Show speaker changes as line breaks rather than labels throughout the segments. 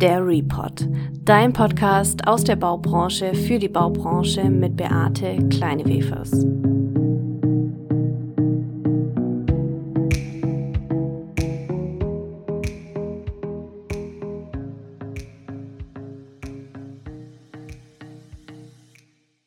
Der Report, dein Podcast aus der Baubranche für die Baubranche mit Beate Kleinewefers.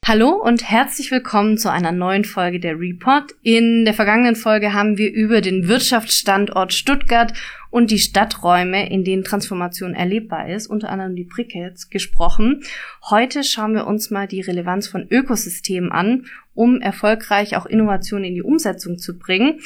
Hallo und herzlich willkommen zu einer neuen Folge der Report. In der vergangenen Folge haben wir über den Wirtschaftsstandort Stuttgart und die Stadträume, in denen Transformation erlebbar ist, unter anderem die Brickets, gesprochen. Heute schauen wir uns mal die Relevanz von Ökosystemen an, um erfolgreich auch Innovationen in die Umsetzung zu bringen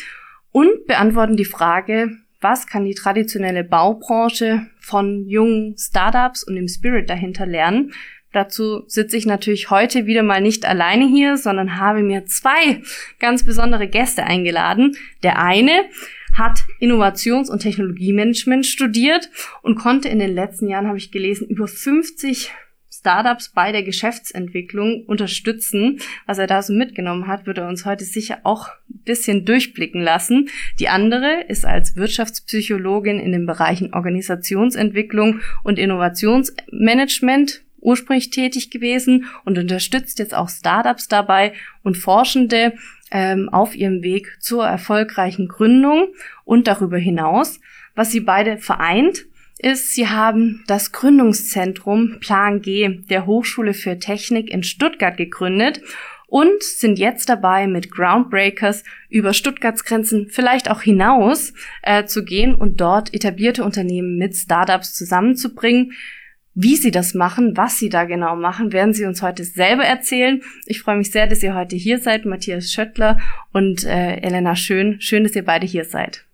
und beantworten die Frage, was kann die traditionelle Baubranche von jungen Startups und dem Spirit dahinter lernen? Dazu sitze ich natürlich heute wieder mal nicht alleine hier, sondern habe mir zwei ganz besondere Gäste eingeladen. Der eine hat Innovations- und Technologiemanagement studiert und konnte in den letzten Jahren, habe ich gelesen, über 50 Startups bei der Geschäftsentwicklung unterstützen. Was er da so mitgenommen hat, wird er uns heute sicher auch ein bisschen durchblicken lassen. Die andere ist als Wirtschaftspsychologin in den Bereichen Organisationsentwicklung und Innovationsmanagement ursprünglich tätig gewesen und unterstützt jetzt auch Startups dabei und Forschende ähm, auf ihrem Weg zur erfolgreichen Gründung und darüber hinaus. Was sie beide vereint, ist, sie haben das Gründungszentrum Plan G der Hochschule für Technik in Stuttgart gegründet und sind jetzt dabei, mit Groundbreakers über Stuttgarts Grenzen vielleicht auch hinaus äh, zu gehen und dort etablierte Unternehmen mit Startups zusammenzubringen, wie sie das machen, was sie da genau machen, werden sie uns heute selber erzählen. Ich freue mich sehr, dass ihr heute hier seid, Matthias Schöttler und äh, Elena Schön. Schön, dass ihr beide hier seid.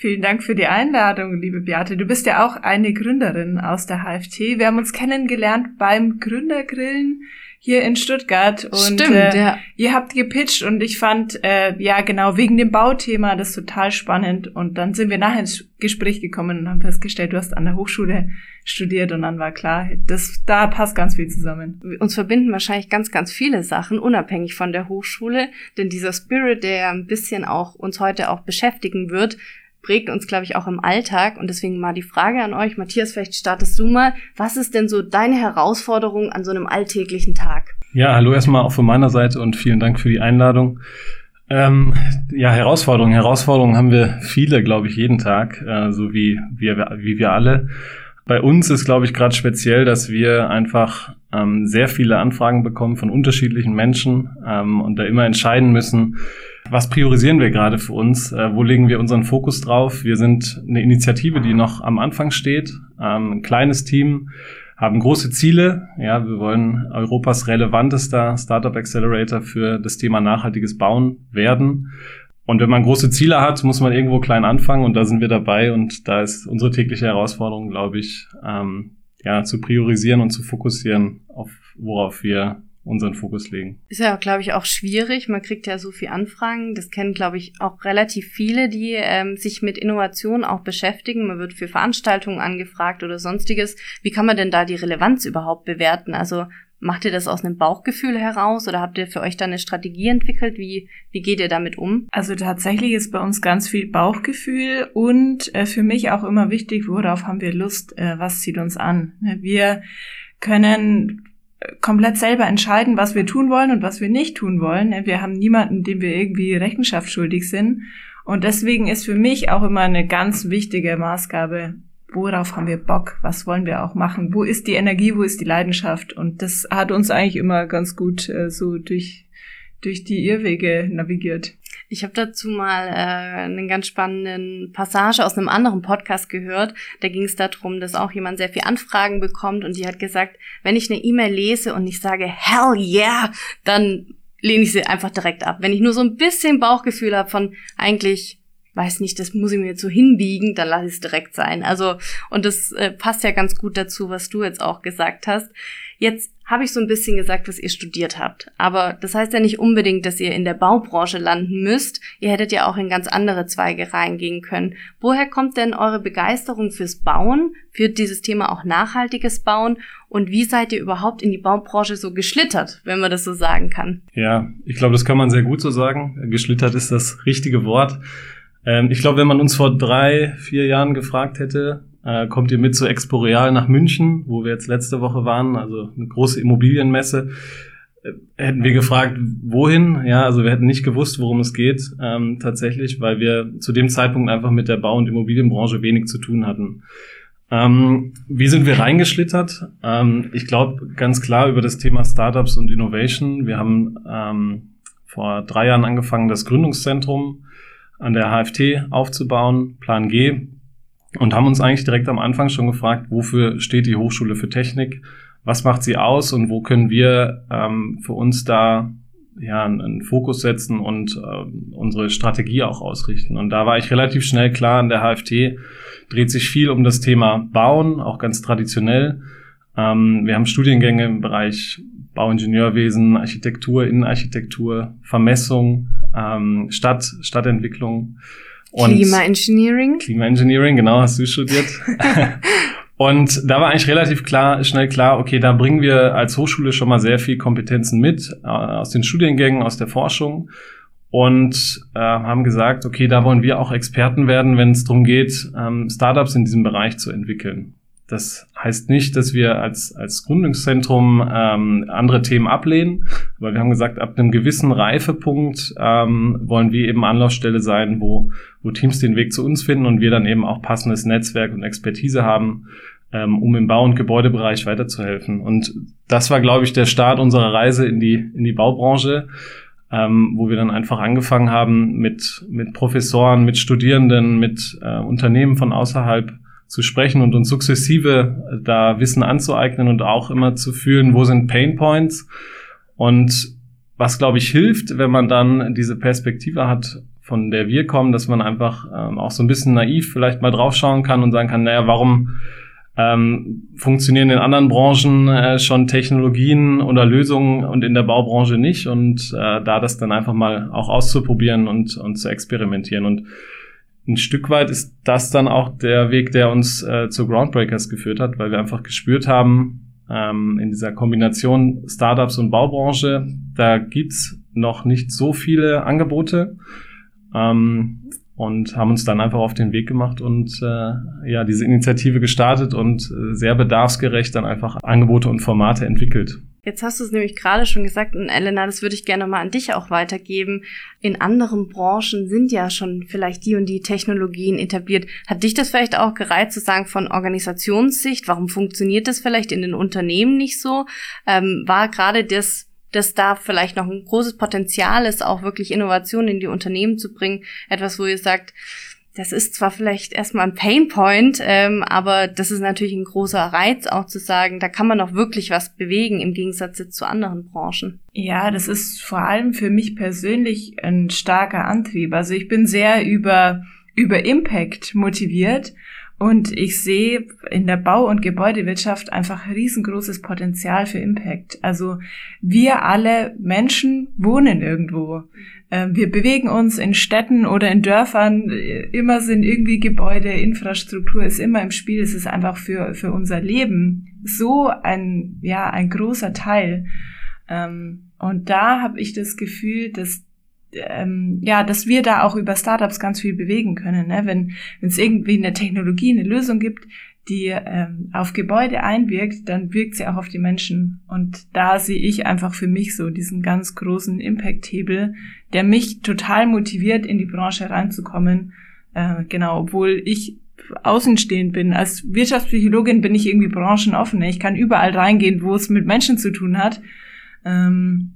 Vielen Dank für die Einladung, liebe Beate. Du bist ja auch eine Gründerin aus der HFT. Wir haben uns kennengelernt beim Gründergrillen hier in Stuttgart und
Stimmt, äh, ja.
ihr habt gepitcht und ich fand äh, ja genau wegen dem Bauthema das total spannend und dann sind wir nachher ins Gespräch gekommen und haben festgestellt, du hast an der Hochschule studiert und dann war klar, das da passt ganz viel zusammen.
Uns verbinden wahrscheinlich ganz ganz viele Sachen unabhängig von der Hochschule, denn dieser Spirit, der ein bisschen auch uns heute auch beschäftigen wird, prägt uns, glaube ich, auch im Alltag. Und deswegen mal die Frage an euch, Matthias, vielleicht startest du mal. Was ist denn so deine Herausforderung an so einem alltäglichen Tag?
Ja, hallo erstmal auch von meiner Seite und vielen Dank für die Einladung. Ähm, ja, Herausforderungen. Herausforderungen haben wir viele, glaube ich, jeden Tag, äh, so wie wir, wie wir alle. Bei uns ist, glaube ich, gerade speziell, dass wir einfach ähm, sehr viele Anfragen bekommen von unterschiedlichen Menschen ähm, und da immer entscheiden müssen, was priorisieren wir gerade für uns? Äh, wo legen wir unseren Fokus drauf? Wir sind eine Initiative, die noch am Anfang steht, ähm, ein kleines Team, haben große Ziele. Ja, wir wollen Europas relevantester Startup Accelerator für das Thema nachhaltiges Bauen werden. Und wenn man große Ziele hat, muss man irgendwo klein anfangen und da sind wir dabei und da ist unsere tägliche Herausforderung, glaube ich, ähm, ja, zu priorisieren und zu fokussieren, auf worauf wir unseren Fokus legen.
Ist ja, glaube ich, auch schwierig. Man kriegt ja so viel Anfragen. Das kennen, glaube ich, auch relativ viele, die ähm, sich mit Innovation auch beschäftigen. Man wird für Veranstaltungen angefragt oder sonstiges. Wie kann man denn da die Relevanz überhaupt bewerten? Also macht ihr das aus einem Bauchgefühl heraus oder habt ihr für euch da eine Strategie entwickelt? Wie, wie geht ihr damit um?
Also tatsächlich ist bei uns ganz viel Bauchgefühl und äh, für mich auch immer wichtig, worauf haben wir Lust, äh, was zieht uns an. Wir können komplett selber entscheiden, was wir tun wollen und was wir nicht tun wollen. Wir haben niemanden, dem wir irgendwie Rechenschaft schuldig sind. Und deswegen ist für mich auch immer eine ganz wichtige Maßgabe, worauf haben wir Bock, was wollen wir auch machen, wo ist die Energie, wo ist die Leidenschaft. Und das hat uns eigentlich immer ganz gut äh, so durch, durch die Irrwege navigiert.
Ich habe dazu mal äh, einen ganz spannenden Passage aus einem anderen Podcast gehört. Da ging es darum, dass auch jemand sehr viel Anfragen bekommt und die hat gesagt, wenn ich eine E-Mail lese und ich sage Hell yeah, dann lehne ich sie einfach direkt ab. Wenn ich nur so ein bisschen Bauchgefühl habe von eigentlich weiß nicht, das muss ich mir jetzt so hinbiegen, dann lasse ich es direkt sein. Also, und das äh, passt ja ganz gut dazu, was du jetzt auch gesagt hast. Jetzt habe ich so ein bisschen gesagt, was ihr studiert habt. Aber das heißt ja nicht unbedingt, dass ihr in der Baubranche landen müsst. Ihr hättet ja auch in ganz andere Zweige reingehen können. Woher kommt denn eure Begeisterung fürs Bauen, für dieses Thema auch nachhaltiges Bauen? Und wie seid ihr überhaupt in die Baubranche so geschlittert, wenn man das so sagen kann?
Ja, ich glaube, das kann man sehr gut so sagen. Geschlittert ist das richtige Wort. Ähm, ich glaube, wenn man uns vor drei, vier Jahren gefragt hätte, Äh, kommt ihr mit zu Exporeal nach München, wo wir jetzt letzte Woche waren, also eine große Immobilienmesse. Äh, hätten wir gefragt, wohin? Ja, also wir hätten nicht gewusst, worum es geht, ähm, tatsächlich, weil wir zu dem Zeitpunkt einfach mit der Bau- und Immobilienbranche wenig zu tun hatten. Ähm, wie sind wir reingeschlittert? Ähm, ich glaube ganz klar über das Thema Startups und Innovation. Wir haben ähm, vor drei Jahren angefangen, das Gründungszentrum an der HFT aufzubauen, Plan G, und haben uns eigentlich direkt am Anfang schon gefragt, wofür steht die Hochschule für Technik, was macht sie aus und wo können wir ähm, für uns da ja, einen Fokus setzen und äh, unsere Strategie auch ausrichten. Und da war ich relativ schnell klar, an der HFT dreht sich viel um das Thema Bauen, auch ganz traditionell. Ähm, wir haben Studiengänge im Bereich Bauingenieurwesen, Architektur, Innenarchitektur, Vermessung, ähm, Stadt, Stadtentwicklung.
Und Klimaengineering.
Klimaengineering, genau, hast du studiert. Und da war eigentlich relativ klar, schnell klar, okay, da bringen wir als Hochschule schon mal sehr viel Kompetenzen mit äh, aus den Studiengängen, aus der Forschung und äh, haben gesagt, okay, da wollen wir auch Experten werden, wenn es darum geht, ähm, Startups in diesem Bereich zu entwickeln. Das heißt nicht, dass wir als, als Gründungszentrum ähm, andere Themen ablehnen, aber wir haben gesagt, ab einem gewissen Reifepunkt ähm, wollen wir eben Anlaufstelle sein, wo, wo Teams den Weg zu uns finden und wir dann eben auch passendes Netzwerk und Expertise haben, ähm, um im Bau- und Gebäudebereich weiterzuhelfen. Und das war, glaube ich, der Start unserer Reise in die, in die Baubranche. Ähm, wo wir dann einfach angefangen haben mit, mit Professoren, mit Studierenden, mit äh, Unternehmen von außerhalb zu sprechen und uns sukzessive da Wissen anzueignen und auch immer zu fühlen, wo sind Pain Points. Und was, glaube ich, hilft, wenn man dann diese Perspektive hat, von der wir kommen, dass man einfach ähm, auch so ein bisschen naiv vielleicht mal draufschauen kann und sagen kann, naja, warum ähm, funktionieren in anderen Branchen äh, schon Technologien oder Lösungen und in der Baubranche nicht? Und äh, da das dann einfach mal auch auszuprobieren und, und zu experimentieren. Und ein Stück weit ist das dann auch der Weg, der uns äh, zu Groundbreakers geführt hat, weil wir einfach gespürt haben, ähm, in dieser Kombination Startups und Baubranche, da gibt's noch nicht so viele Angebote. Ähm, und haben uns dann einfach auf den Weg gemacht und äh, ja diese Initiative gestartet und äh, sehr bedarfsgerecht dann einfach Angebote und Formate entwickelt.
Jetzt hast du es nämlich gerade schon gesagt und Elena, das würde ich gerne mal an dich auch weitergeben. In anderen Branchen sind ja schon vielleicht die und die Technologien etabliert. Hat dich das vielleicht auch gereizt zu sagen von Organisationssicht? Warum funktioniert das vielleicht in den Unternehmen nicht so? Ähm, war gerade das dass da vielleicht noch ein großes Potenzial ist, auch wirklich Innovationen in die Unternehmen zu bringen. Etwas, wo ihr sagt, das ist zwar vielleicht erstmal ein Painpoint, ähm, aber das ist natürlich ein großer Reiz, auch zu sagen, da kann man auch wirklich was bewegen im Gegensatz zu anderen Branchen.
Ja, das ist vor allem für mich persönlich ein starker Antrieb. Also ich bin sehr über, über Impact motiviert und ich sehe in der Bau- und Gebäudewirtschaft einfach riesengroßes Potenzial für Impact. Also wir alle Menschen wohnen irgendwo. Ähm, wir bewegen uns in Städten oder in Dörfern. Immer sind irgendwie Gebäude, Infrastruktur ist immer im Spiel. Es ist einfach für, für unser Leben so ein, ja, ein großer Teil. Ähm, und da habe ich das Gefühl, dass ähm, ja, dass wir da auch über Startups ganz viel bewegen können. Ne? Wenn es irgendwie eine Technologie, eine Lösung gibt, die ähm, auf Gebäude einwirkt, dann wirkt sie auch auf die Menschen. Und da sehe ich einfach für mich so diesen ganz großen Impact-Hebel, der mich total motiviert, in die Branche reinzukommen. Äh, genau, obwohl ich außenstehend bin. Als Wirtschaftspsychologin bin ich irgendwie branchenoffen. Ich kann überall reingehen, wo es mit Menschen zu tun hat. Ähm,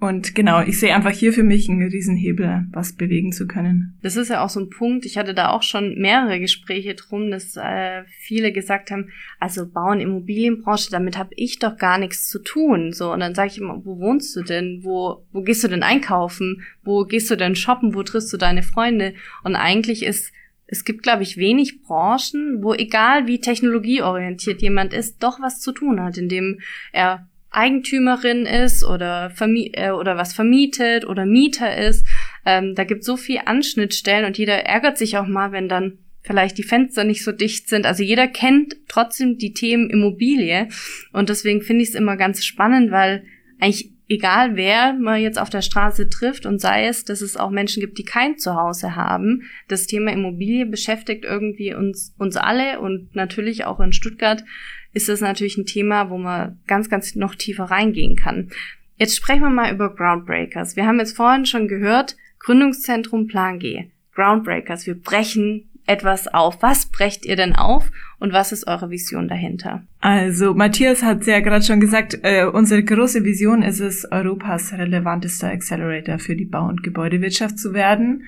und genau, ich sehe einfach hier für mich einen Riesenhebel, was bewegen zu können.
Das ist ja auch so ein Punkt. Ich hatte da auch schon mehrere Gespräche drum, dass äh, viele gesagt haben, also Bauen, Immobilienbranche, damit habe ich doch gar nichts zu tun. So und dann sage ich immer, wo wohnst du denn? Wo wo gehst du denn einkaufen? Wo gehst du denn shoppen? Wo triffst du deine Freunde? Und eigentlich ist es gibt, glaube ich, wenig Branchen, wo egal wie technologieorientiert jemand ist, doch was zu tun hat, indem er Eigentümerin ist oder, vermi äh, oder was vermietet oder Mieter ist. Ähm, da gibt so viel Anschnittstellen und jeder ärgert sich auch mal, wenn dann vielleicht die Fenster nicht so dicht sind. Also jeder kennt trotzdem die Themen Immobilie und deswegen finde ich es immer ganz spannend, weil eigentlich egal wer man jetzt auf der Straße trifft und sei es, dass es auch Menschen gibt, die kein Zuhause haben, das Thema Immobilie beschäftigt irgendwie uns, uns alle und natürlich auch in Stuttgart ist das natürlich ein Thema, wo man ganz, ganz noch tiefer reingehen kann. Jetzt sprechen wir mal über Groundbreakers. Wir haben jetzt vorhin schon gehört, Gründungszentrum Plan G. Groundbreakers. Wir brechen etwas auf. Was brecht ihr denn auf und was ist eure Vision dahinter?
Also Matthias hat ja gerade schon gesagt, äh, unsere große Vision ist es, Europas relevantester Accelerator für die Bau- und Gebäudewirtschaft zu werden.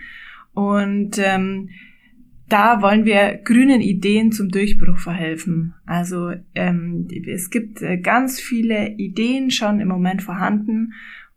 Und ähm, da wollen wir grünen Ideen zum Durchbruch verhelfen. Also ähm, es gibt äh, ganz viele Ideen schon im Moment vorhanden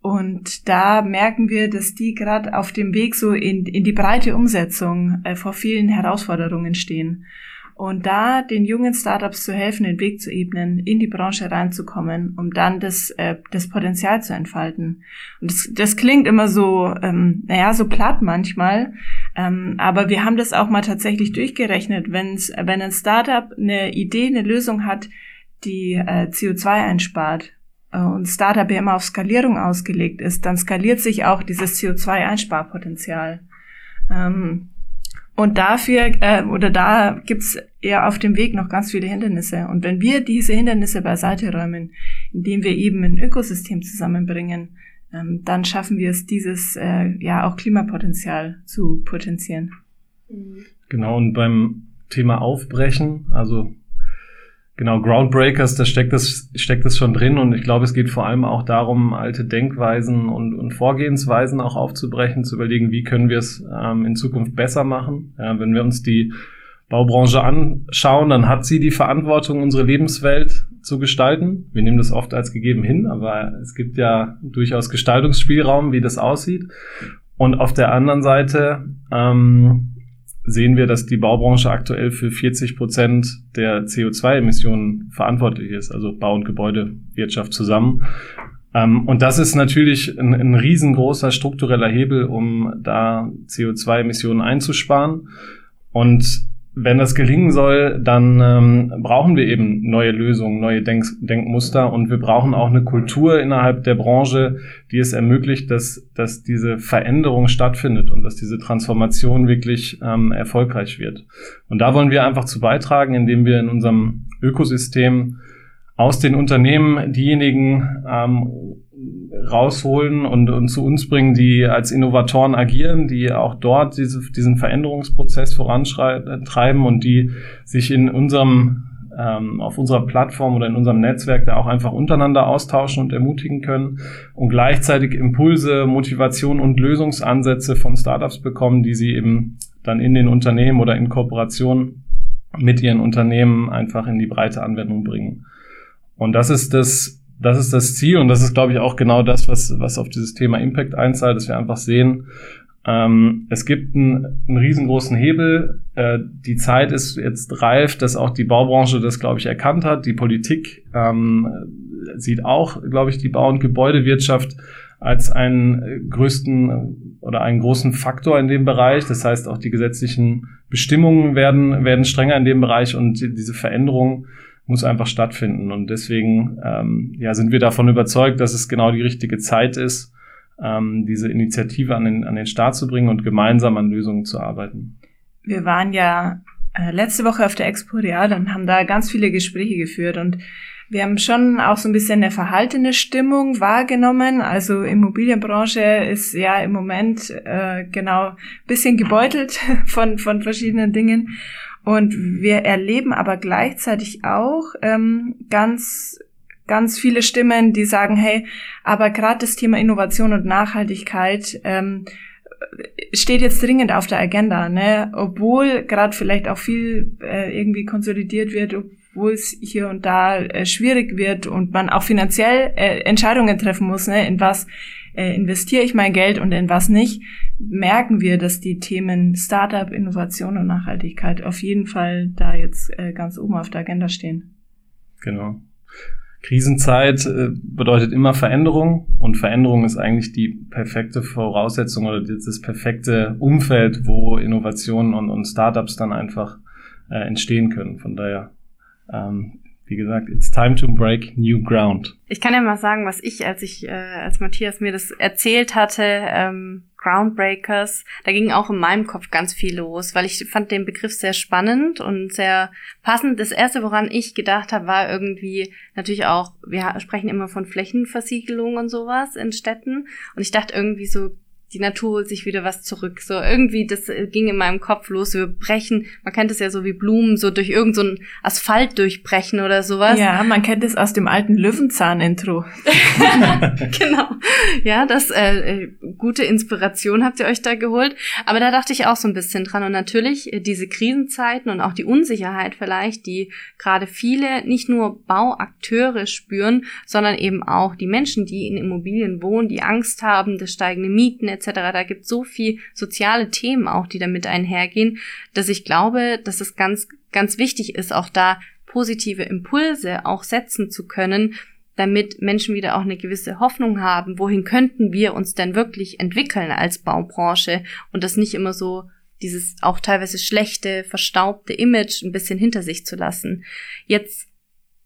und da merken wir, dass die gerade auf dem Weg so in, in die breite Umsetzung äh, vor vielen Herausforderungen stehen. Und da den jungen Startups zu helfen, den Weg zu ebnen, in die Branche reinzukommen, um dann das, äh, das Potenzial zu entfalten. Und das, das klingt immer so, ähm, naja, so platt manchmal, ähm, aber wir haben das auch mal tatsächlich durchgerechnet. Wenn's, wenn ein Startup eine Idee, eine Lösung hat, die äh, CO2 einspart, äh, und Startup ja immer auf Skalierung ausgelegt ist, dann skaliert sich auch dieses CO2-Einsparpotenzial. Ähm, und dafür, äh, oder da gibt's ja auf dem Weg noch ganz viele Hindernisse. Und wenn wir diese Hindernisse beiseite räumen, indem wir eben ein Ökosystem zusammenbringen, ähm, dann schaffen wir es, dieses äh, ja auch Klimapotenzial zu potenzieren.
Genau, und beim Thema Aufbrechen, also Genau, Groundbreakers, da steckt das, steckt das schon drin und ich glaube, es geht vor allem auch darum, alte Denkweisen und, und Vorgehensweisen auch aufzubrechen, zu überlegen, wie können wir es ähm, in Zukunft besser machen. Ja, wenn wir uns die Baubranche anschauen, dann hat sie die Verantwortung, unsere Lebenswelt zu gestalten. Wir nehmen das oft als gegeben hin, aber es gibt ja durchaus Gestaltungsspielraum, wie das aussieht. Und auf der anderen Seite ähm, sehen wir, dass die Baubranche aktuell für 40 Prozent der CO2-Emissionen verantwortlich ist, also Bau- und Gebäudewirtschaft zusammen. Ähm, und das ist natürlich ein, ein riesengroßer struktureller Hebel, um da CO2-Emissionen einzusparen. Und wenn das gelingen soll, dann ähm, brauchen wir eben neue Lösungen, neue Denk Denkmuster und wir brauchen auch eine Kultur innerhalb der Branche, die es ermöglicht, dass, dass diese Veränderung stattfindet und dass diese Transformation wirklich ähm, erfolgreich wird. Und da wollen wir einfach zu beitragen, indem wir in unserem Ökosystem aus den Unternehmen diejenigen ähm, rausholen und, und zu uns bringen, die als Innovatoren agieren, die auch dort diese, diesen Veränderungsprozess vorantreiben und die sich in unserem ähm, auf unserer Plattform oder in unserem Netzwerk da auch einfach untereinander austauschen und ermutigen können und gleichzeitig Impulse, Motivation und Lösungsansätze von Startups bekommen, die sie eben dann in den Unternehmen oder in Kooperation mit ihren Unternehmen einfach in die breite Anwendung bringen. Und das ist das das ist das Ziel und das ist, glaube ich, auch genau das, was, was auf dieses Thema Impact einzahlt, dass wir einfach sehen, ähm, es gibt einen, einen riesengroßen Hebel. Äh, die Zeit ist jetzt reif, dass auch die Baubranche das, glaube ich, erkannt hat. Die Politik ähm, sieht auch, glaube ich, die Bau- und Gebäudewirtschaft als einen größten oder einen großen Faktor in dem Bereich. Das heißt, auch die gesetzlichen Bestimmungen werden, werden strenger in dem Bereich und diese Veränderung muss einfach stattfinden. Und deswegen ähm, ja, sind wir davon überzeugt, dass es genau die richtige Zeit ist, ähm, diese Initiative an den, an den Start zu bringen und gemeinsam an Lösungen zu arbeiten.
Wir waren ja äh, letzte Woche auf der Expo Real und haben da ganz viele Gespräche geführt und wir haben schon auch so ein bisschen eine verhaltene Stimmung wahrgenommen. Also Immobilienbranche ist ja im Moment äh, genau bisschen gebeutelt von, von verschiedenen Dingen. Und wir erleben aber gleichzeitig auch ähm, ganz ganz viele Stimmen, die sagen, hey, aber gerade das Thema Innovation und Nachhaltigkeit ähm, steht jetzt dringend auf der Agenda, ne? Obwohl gerade vielleicht auch viel äh, irgendwie konsolidiert wird, obwohl es hier und da äh, schwierig wird und man auch finanziell äh, Entscheidungen treffen muss, ne? In was äh, investiere ich mein Geld und in was nicht, merken wir, dass die Themen Startup, Innovation und Nachhaltigkeit auf jeden Fall da jetzt äh, ganz oben auf der Agenda stehen.
Genau. Krisenzeit äh, bedeutet immer Veränderung und Veränderung ist eigentlich die perfekte Voraussetzung oder das perfekte Umfeld, wo Innovationen und, und Startups dann einfach äh, entstehen können. Von daher ähm, wie gesagt, it's time to break new ground.
Ich kann ja mal sagen, was ich, als ich, äh, als Matthias mir das erzählt hatte, ähm, Groundbreakers, da ging auch in meinem Kopf ganz viel los, weil ich fand den Begriff sehr spannend und sehr passend. Das erste, woran ich gedacht habe, war irgendwie natürlich auch, wir sprechen immer von Flächenversiegelung und sowas in Städten und ich dachte irgendwie so, die Natur holt sich wieder was zurück. So irgendwie, das äh, ging in meinem Kopf los. Wir brechen, man kennt es ja so wie Blumen, so durch irgendeinen so Asphalt durchbrechen oder sowas.
Ja, man kennt es aus dem alten Löwenzahn-Intro.
genau. Ja, das äh, äh, gute Inspiration habt ihr euch da geholt. Aber da dachte ich auch so ein bisschen dran. Und natürlich äh, diese Krisenzeiten und auch die Unsicherheit vielleicht, die gerade viele, nicht nur Bauakteure spüren, sondern eben auch die Menschen, die in Immobilien wohnen, die Angst haben, das steigende Mieten etc. Da gibt so viel soziale Themen auch, die damit einhergehen, dass ich glaube, dass es ganz, ganz wichtig ist, auch da positive Impulse auch setzen zu können, damit Menschen wieder auch eine gewisse Hoffnung haben, wohin könnten wir uns denn wirklich entwickeln als Baubranche und das nicht immer so dieses auch teilweise schlechte, verstaubte Image ein bisschen hinter sich zu lassen. Jetzt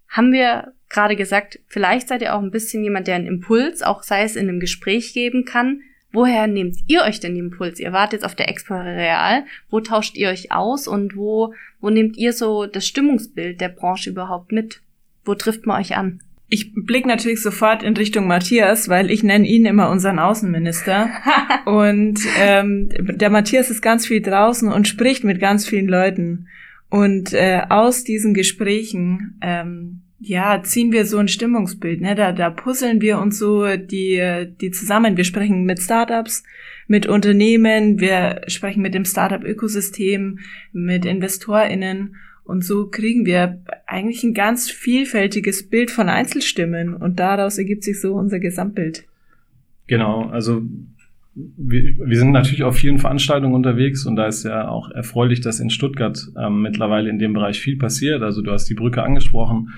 haben wir gerade gesagt, vielleicht seid ihr auch ein bisschen jemand, der einen Impuls, auch sei es in einem Gespräch geben kann, Woher nehmt ihr euch denn den Impuls? Ihr wart jetzt auf der Expo Real. Wo tauscht ihr euch aus und wo, wo nehmt ihr so das Stimmungsbild der Branche überhaupt mit? Wo trifft man euch an?
Ich blicke natürlich sofort in Richtung Matthias, weil ich nenne ihn immer unseren Außenminister. und ähm, der Matthias ist ganz viel draußen und spricht mit ganz vielen Leuten. Und äh, aus diesen Gesprächen ähm, ja, ziehen wir so ein Stimmungsbild, ne? Da, da puzzeln wir uns so die, die zusammen. Wir sprechen mit Startups, mit Unternehmen, wir sprechen mit dem Startup-Ökosystem, mit InvestorInnen und so kriegen wir eigentlich ein ganz vielfältiges Bild von Einzelstimmen und daraus ergibt sich so unser Gesamtbild.
Genau, also wir, wir sind natürlich auf vielen Veranstaltungen unterwegs und da ist ja auch erfreulich, dass in Stuttgart ähm, mittlerweile in dem Bereich viel passiert. Also du hast die Brücke angesprochen.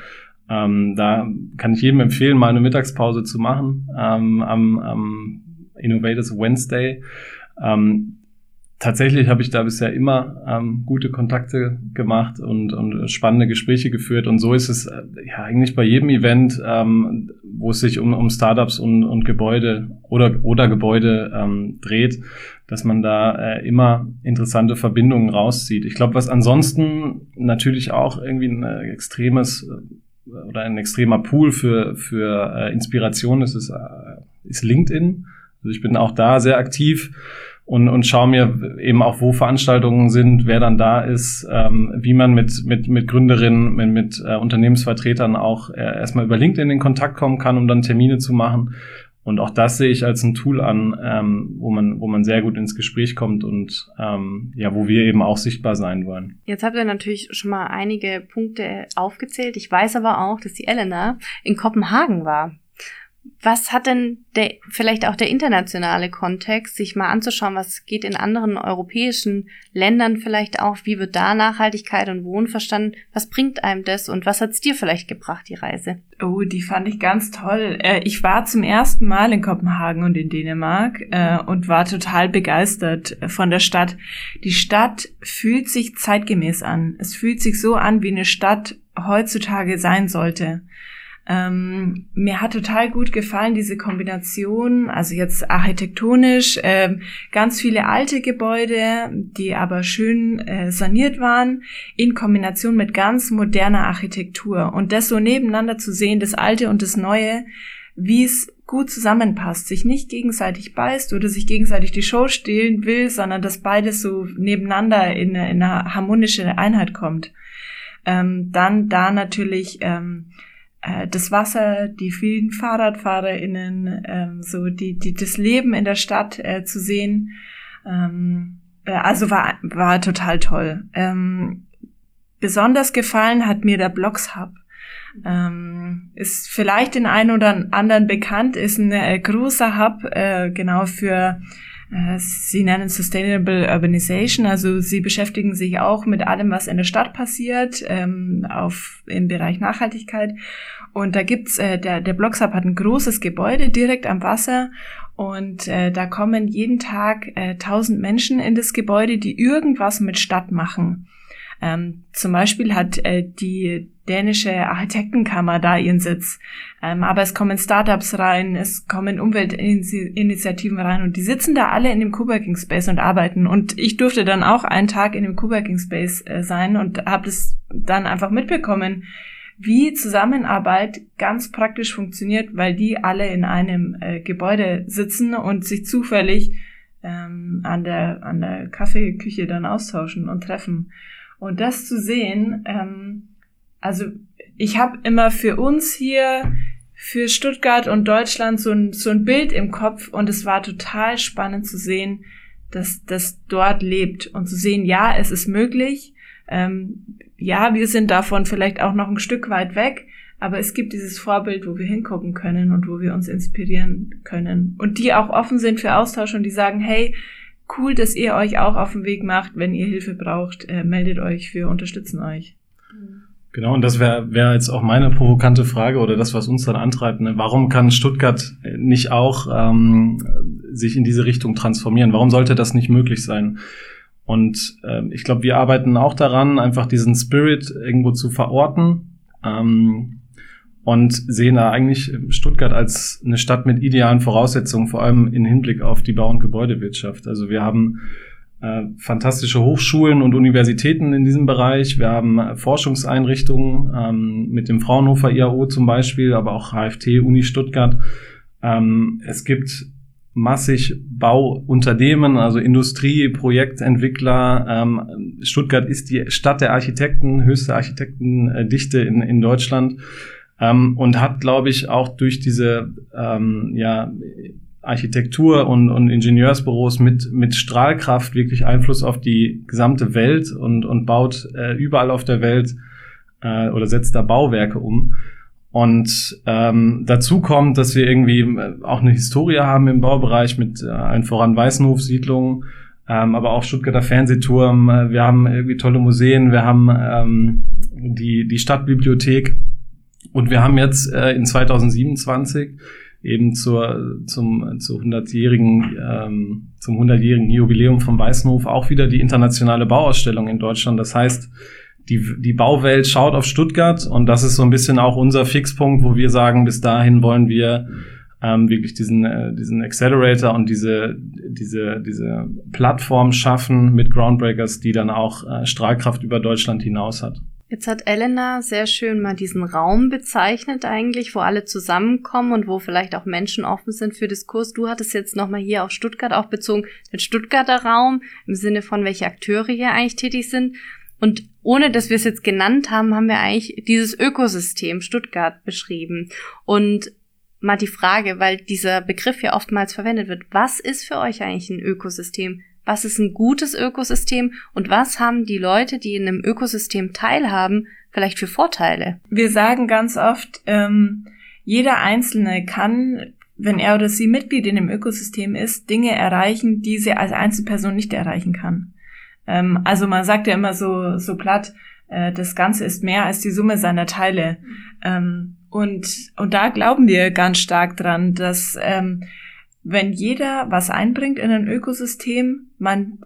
Ähm, da kann ich jedem empfehlen, mal eine Mittagspause zu machen ähm, am, am Innovators Wednesday. Ähm, tatsächlich habe ich da bisher immer ähm, gute Kontakte gemacht und, und spannende Gespräche geführt. Und so ist es äh, ja eigentlich bei jedem Event, ähm, wo es sich um, um Startups und, und Gebäude oder, oder Gebäude ähm, dreht, dass man da äh, immer interessante Verbindungen rauszieht. Ich glaube, was ansonsten natürlich auch irgendwie ein äh, extremes äh, oder ein extremer Pool für, für äh, Inspiration ist, ist, äh, ist LinkedIn. Also ich bin auch da sehr aktiv und, und schaue mir eben auch, wo Veranstaltungen sind, wer dann da ist, ähm, wie man mit, mit, mit Gründerinnen, mit, mit äh, Unternehmensvertretern auch äh, erstmal über LinkedIn in Kontakt kommen kann, um dann Termine zu machen. Und auch das sehe ich als ein Tool an, ähm, wo man, wo man sehr gut ins Gespräch kommt und ähm, ja, wo wir eben auch sichtbar sein wollen.
Jetzt habt ihr natürlich schon mal einige Punkte aufgezählt. Ich weiß aber auch, dass die Elena in Kopenhagen war was hat denn der, vielleicht auch der internationale Kontext, sich mal anzuschauen, was geht in anderen europäischen Ländern vielleicht auch, wie wird da Nachhaltigkeit und Wohnen verstanden, was bringt einem das und was hat's dir vielleicht gebracht, die Reise?
Oh, die fand ich ganz toll. Äh, ich war zum ersten Mal in Kopenhagen und in Dänemark äh, und war total begeistert von der Stadt. Die Stadt fühlt sich zeitgemäß an. Es fühlt sich so an, wie eine Stadt heutzutage sein sollte. Ähm, mir hat total gut gefallen diese Kombination, also jetzt architektonisch, äh, ganz viele alte Gebäude, die aber schön äh, saniert waren, in Kombination mit ganz moderner Architektur. Und das so nebeneinander zu sehen, das Alte und das Neue, wie es gut zusammenpasst, sich nicht gegenseitig beißt oder sich gegenseitig die Show stehlen will, sondern dass beides so nebeneinander in eine, in eine harmonische Einheit kommt. Ähm, dann da natürlich ähm, äh, das Wasser, die vielen FahrradfahrerInnen, ähm, so die, die, das Leben in der Stadt äh, zu sehen. Ähm, äh, also war, war total toll. Ähm, besonders gefallen hat mir der Blocks Hub. Ähm, ist vielleicht den einen oder anderen bekannt, ist ein äh, großer Hub, äh, genau für Sie nennen Sustainable Urbanization, also Sie beschäftigen sich auch mit allem, was in der Stadt passiert, ähm, auf, im Bereich Nachhaltigkeit. Und da gibt's, äh, der, der Blockshub hat ein großes Gebäude direkt am Wasser und äh, da kommen jeden Tag äh, tausend äh, Menschen in das Gebäude, die irgendwas mit Stadt machen. Ähm, zum Beispiel hat äh, die dänische Architektenkammer da ihren Sitz. Ähm, aber es kommen Startups rein, es kommen Umweltinitiativen rein und die sitzen da alle in dem Coworking Space und arbeiten. Und ich durfte dann auch einen Tag in dem Coworking Space äh, sein und habe das dann einfach mitbekommen, wie Zusammenarbeit ganz praktisch funktioniert, weil die alle in einem äh, Gebäude sitzen und sich zufällig ähm, an der an der Kaffeeküche dann austauschen und treffen. Und das zu sehen, ähm, also ich habe immer für uns hier, für Stuttgart und Deutschland so ein, so ein Bild im Kopf und es war total spannend zu sehen, dass das dort lebt und zu sehen, ja, es ist möglich. Ähm, ja, wir sind davon vielleicht auch noch ein Stück weit weg, aber es gibt dieses Vorbild, wo wir hingucken können und wo wir uns inspirieren können. Und die auch offen sind für Austausch und die sagen, hey, cool, dass ihr euch auch auf den Weg macht. Wenn ihr Hilfe braucht, äh, meldet euch, wir unterstützen euch.
Genau, und das wäre wär jetzt auch meine provokante Frage oder das, was uns dann antreibt. Ne? Warum kann Stuttgart nicht auch ähm, sich in diese Richtung transformieren? Warum sollte das nicht möglich sein? Und äh, ich glaube, wir arbeiten auch daran, einfach diesen Spirit irgendwo zu verorten. Ähm, und sehen da eigentlich Stuttgart als eine Stadt mit idealen Voraussetzungen, vor allem in Hinblick auf die Bau- und Gebäudewirtschaft. Also wir haben äh, fantastische Hochschulen und Universitäten in diesem Bereich. Wir haben äh, Forschungseinrichtungen ähm, mit dem Fraunhofer IAO zum Beispiel, aber auch HFT, Uni Stuttgart. Ähm, es gibt massig Bauunternehmen, also Industrie, Projektentwickler. Ähm, Stuttgart ist die Stadt der Architekten, höchste Architektendichte in, in Deutschland ähm, und hat, glaube ich, auch durch diese ähm, ja, Architektur und, und Ingenieursbüros mit, mit Strahlkraft wirklich Einfluss auf die gesamte Welt und, und baut äh, überall auf der Welt äh, oder setzt da Bauwerke um. Und ähm, dazu kommt, dass wir irgendwie äh, auch eine Historie haben im Baubereich mit äh, allen voran Weißenhof-Siedlungen, ähm, aber auch Stuttgarter Fernsehturm. Wir haben irgendwie tolle Museen, wir haben ähm, die, die Stadtbibliothek und wir haben jetzt äh, in 2027 eben zur, zum, zu 100-jährigen, ähm, zum 100-jährigen Jubiläum vom Weißenhof auch wieder die internationale Bauausstellung in Deutschland. Das heißt, die, die Bauwelt schaut auf Stuttgart und das ist so ein bisschen auch unser Fixpunkt, wo wir sagen, bis dahin wollen wir ähm, wirklich diesen, äh, diesen Accelerator und diese, diese, diese Plattform schaffen mit Groundbreakers, die dann auch äh, Strahlkraft über Deutschland hinaus hat.
Jetzt hat Elena sehr schön mal diesen Raum bezeichnet eigentlich, wo alle zusammenkommen und wo vielleicht auch Menschen offen sind für Diskurs. Du hattest jetzt nochmal hier auf Stuttgart auch bezogen, den Stuttgarter Raum im Sinne von, welche Akteure hier eigentlich tätig sind. Und ohne dass wir es jetzt genannt haben, haben wir eigentlich dieses Ökosystem Stuttgart beschrieben. Und mal die Frage, weil dieser Begriff ja oftmals verwendet wird, was ist für euch eigentlich ein Ökosystem? Was ist ein gutes Ökosystem und was haben die Leute, die in einem Ökosystem teilhaben, vielleicht für Vorteile?
Wir sagen ganz oft, ähm, jeder Einzelne kann, wenn er oder sie Mitglied in dem Ökosystem ist, Dinge erreichen, die sie als Einzelperson nicht erreichen kann. Ähm, also man sagt ja immer so, so platt, äh, das Ganze ist mehr als die Summe seiner Teile. Ähm, und, und da glauben wir ganz stark dran, dass ähm, wenn jeder was einbringt in ein Ökosystem, man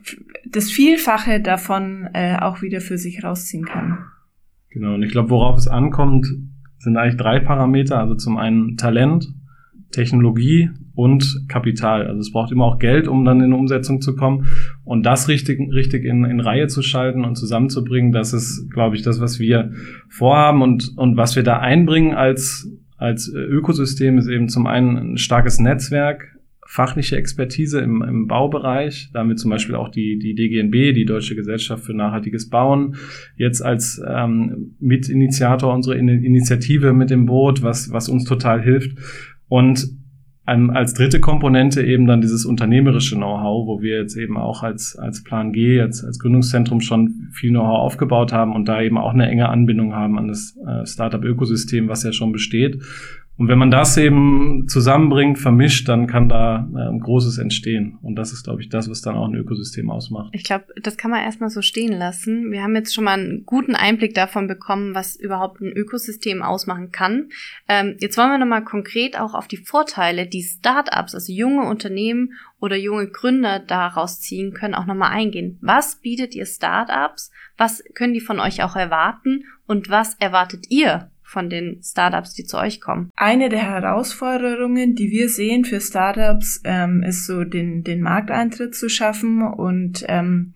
das Vielfache davon äh, auch wieder für sich rausziehen kann.
Genau, und ich glaube, worauf es ankommt, sind eigentlich drei Parameter. Also zum einen Talent, Technologie und Kapital. Also es braucht immer auch Geld, um dann in Umsetzung zu kommen. Und das richtig, richtig in, in Reihe zu schalten und zusammenzubringen, das ist, glaube ich, das, was wir vorhaben und, und was wir da einbringen als, als Ökosystem ist eben zum einen ein starkes Netzwerk, fachliche Expertise im, im Baubereich. Da haben wir zum Beispiel auch die, die DGNB, die Deutsche Gesellschaft für nachhaltiges Bauen, jetzt als ähm, Mitinitiator unsere Initiative mit dem Boot, was, was uns total hilft. Und ähm, als dritte Komponente eben dann dieses unternehmerische Know-how, wo wir jetzt eben auch als, als Plan G, als, als Gründungszentrum schon viel Know-how aufgebaut haben und da eben auch eine enge Anbindung haben an das äh, Startup-Ökosystem, was ja schon besteht Und wenn man das eben zusammenbringt, vermischt, dann kann da äh, Großes entstehen. Und das ist, glaube ich, das, was dann auch ein Ökosystem ausmacht.
Ich glaube, das kann man erstmal so stehen lassen. Wir haben jetzt schon mal einen guten Einblick davon bekommen, was überhaupt ein Ökosystem ausmachen kann. Ähm, jetzt wollen wir nochmal konkret auch auf die Vorteile, die Startups, also junge Unternehmen oder junge Gründer daraus ziehen können, auch nochmal eingehen. Was bietet ihr Startups? Was können die von euch auch erwarten? Und was erwartet ihr von den Startups, die zu euch kommen?
Eine der Herausforderungen, die wir sehen für Startups, ähm, ist so den, den Markteintritt zu schaffen und ähm,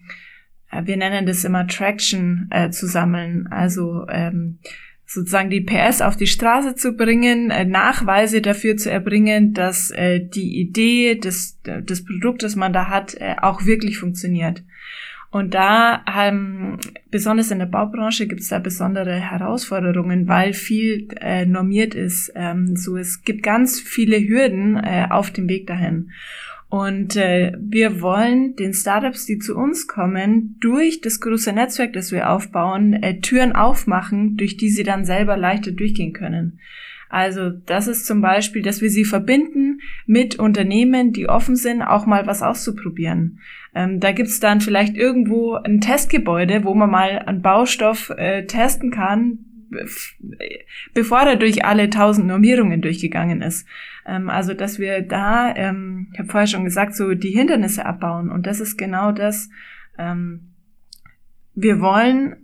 wir nennen das immer Traction äh, zu sammeln. Also ähm, sozusagen die PS auf die Straße zu bringen, äh, Nachweise dafür zu erbringen, dass äh, die Idee des, des Produktes, das man da hat, äh, auch wirklich funktioniert. Und da, ähm, besonders in der Baubranche, gibt es da besondere Herausforderungen, weil viel äh, normiert ist. Ähm, so, es gibt ganz viele Hürden äh, auf dem Weg dahin. Und äh, wir wollen den Startups, die zu uns kommen, durch das große Netzwerk, das wir aufbauen, äh, Türen aufmachen, durch die sie dann selber leichter durchgehen können. Also das ist zum Beispiel, dass wir sie verbinden mit Unternehmen, die offen sind, auch mal was auszuprobieren. Ähm, da gibt's dann vielleicht irgendwo ein Testgebäude, wo man mal einen Baustoff äh, testen kann, bevor er durch alle tausend Normierungen durchgegangen ist. Ähm, also dass wir da, ähm, ich habe vorher schon gesagt, so die Hindernisse abbauen. Und das ist genau das. Ähm, wir wollen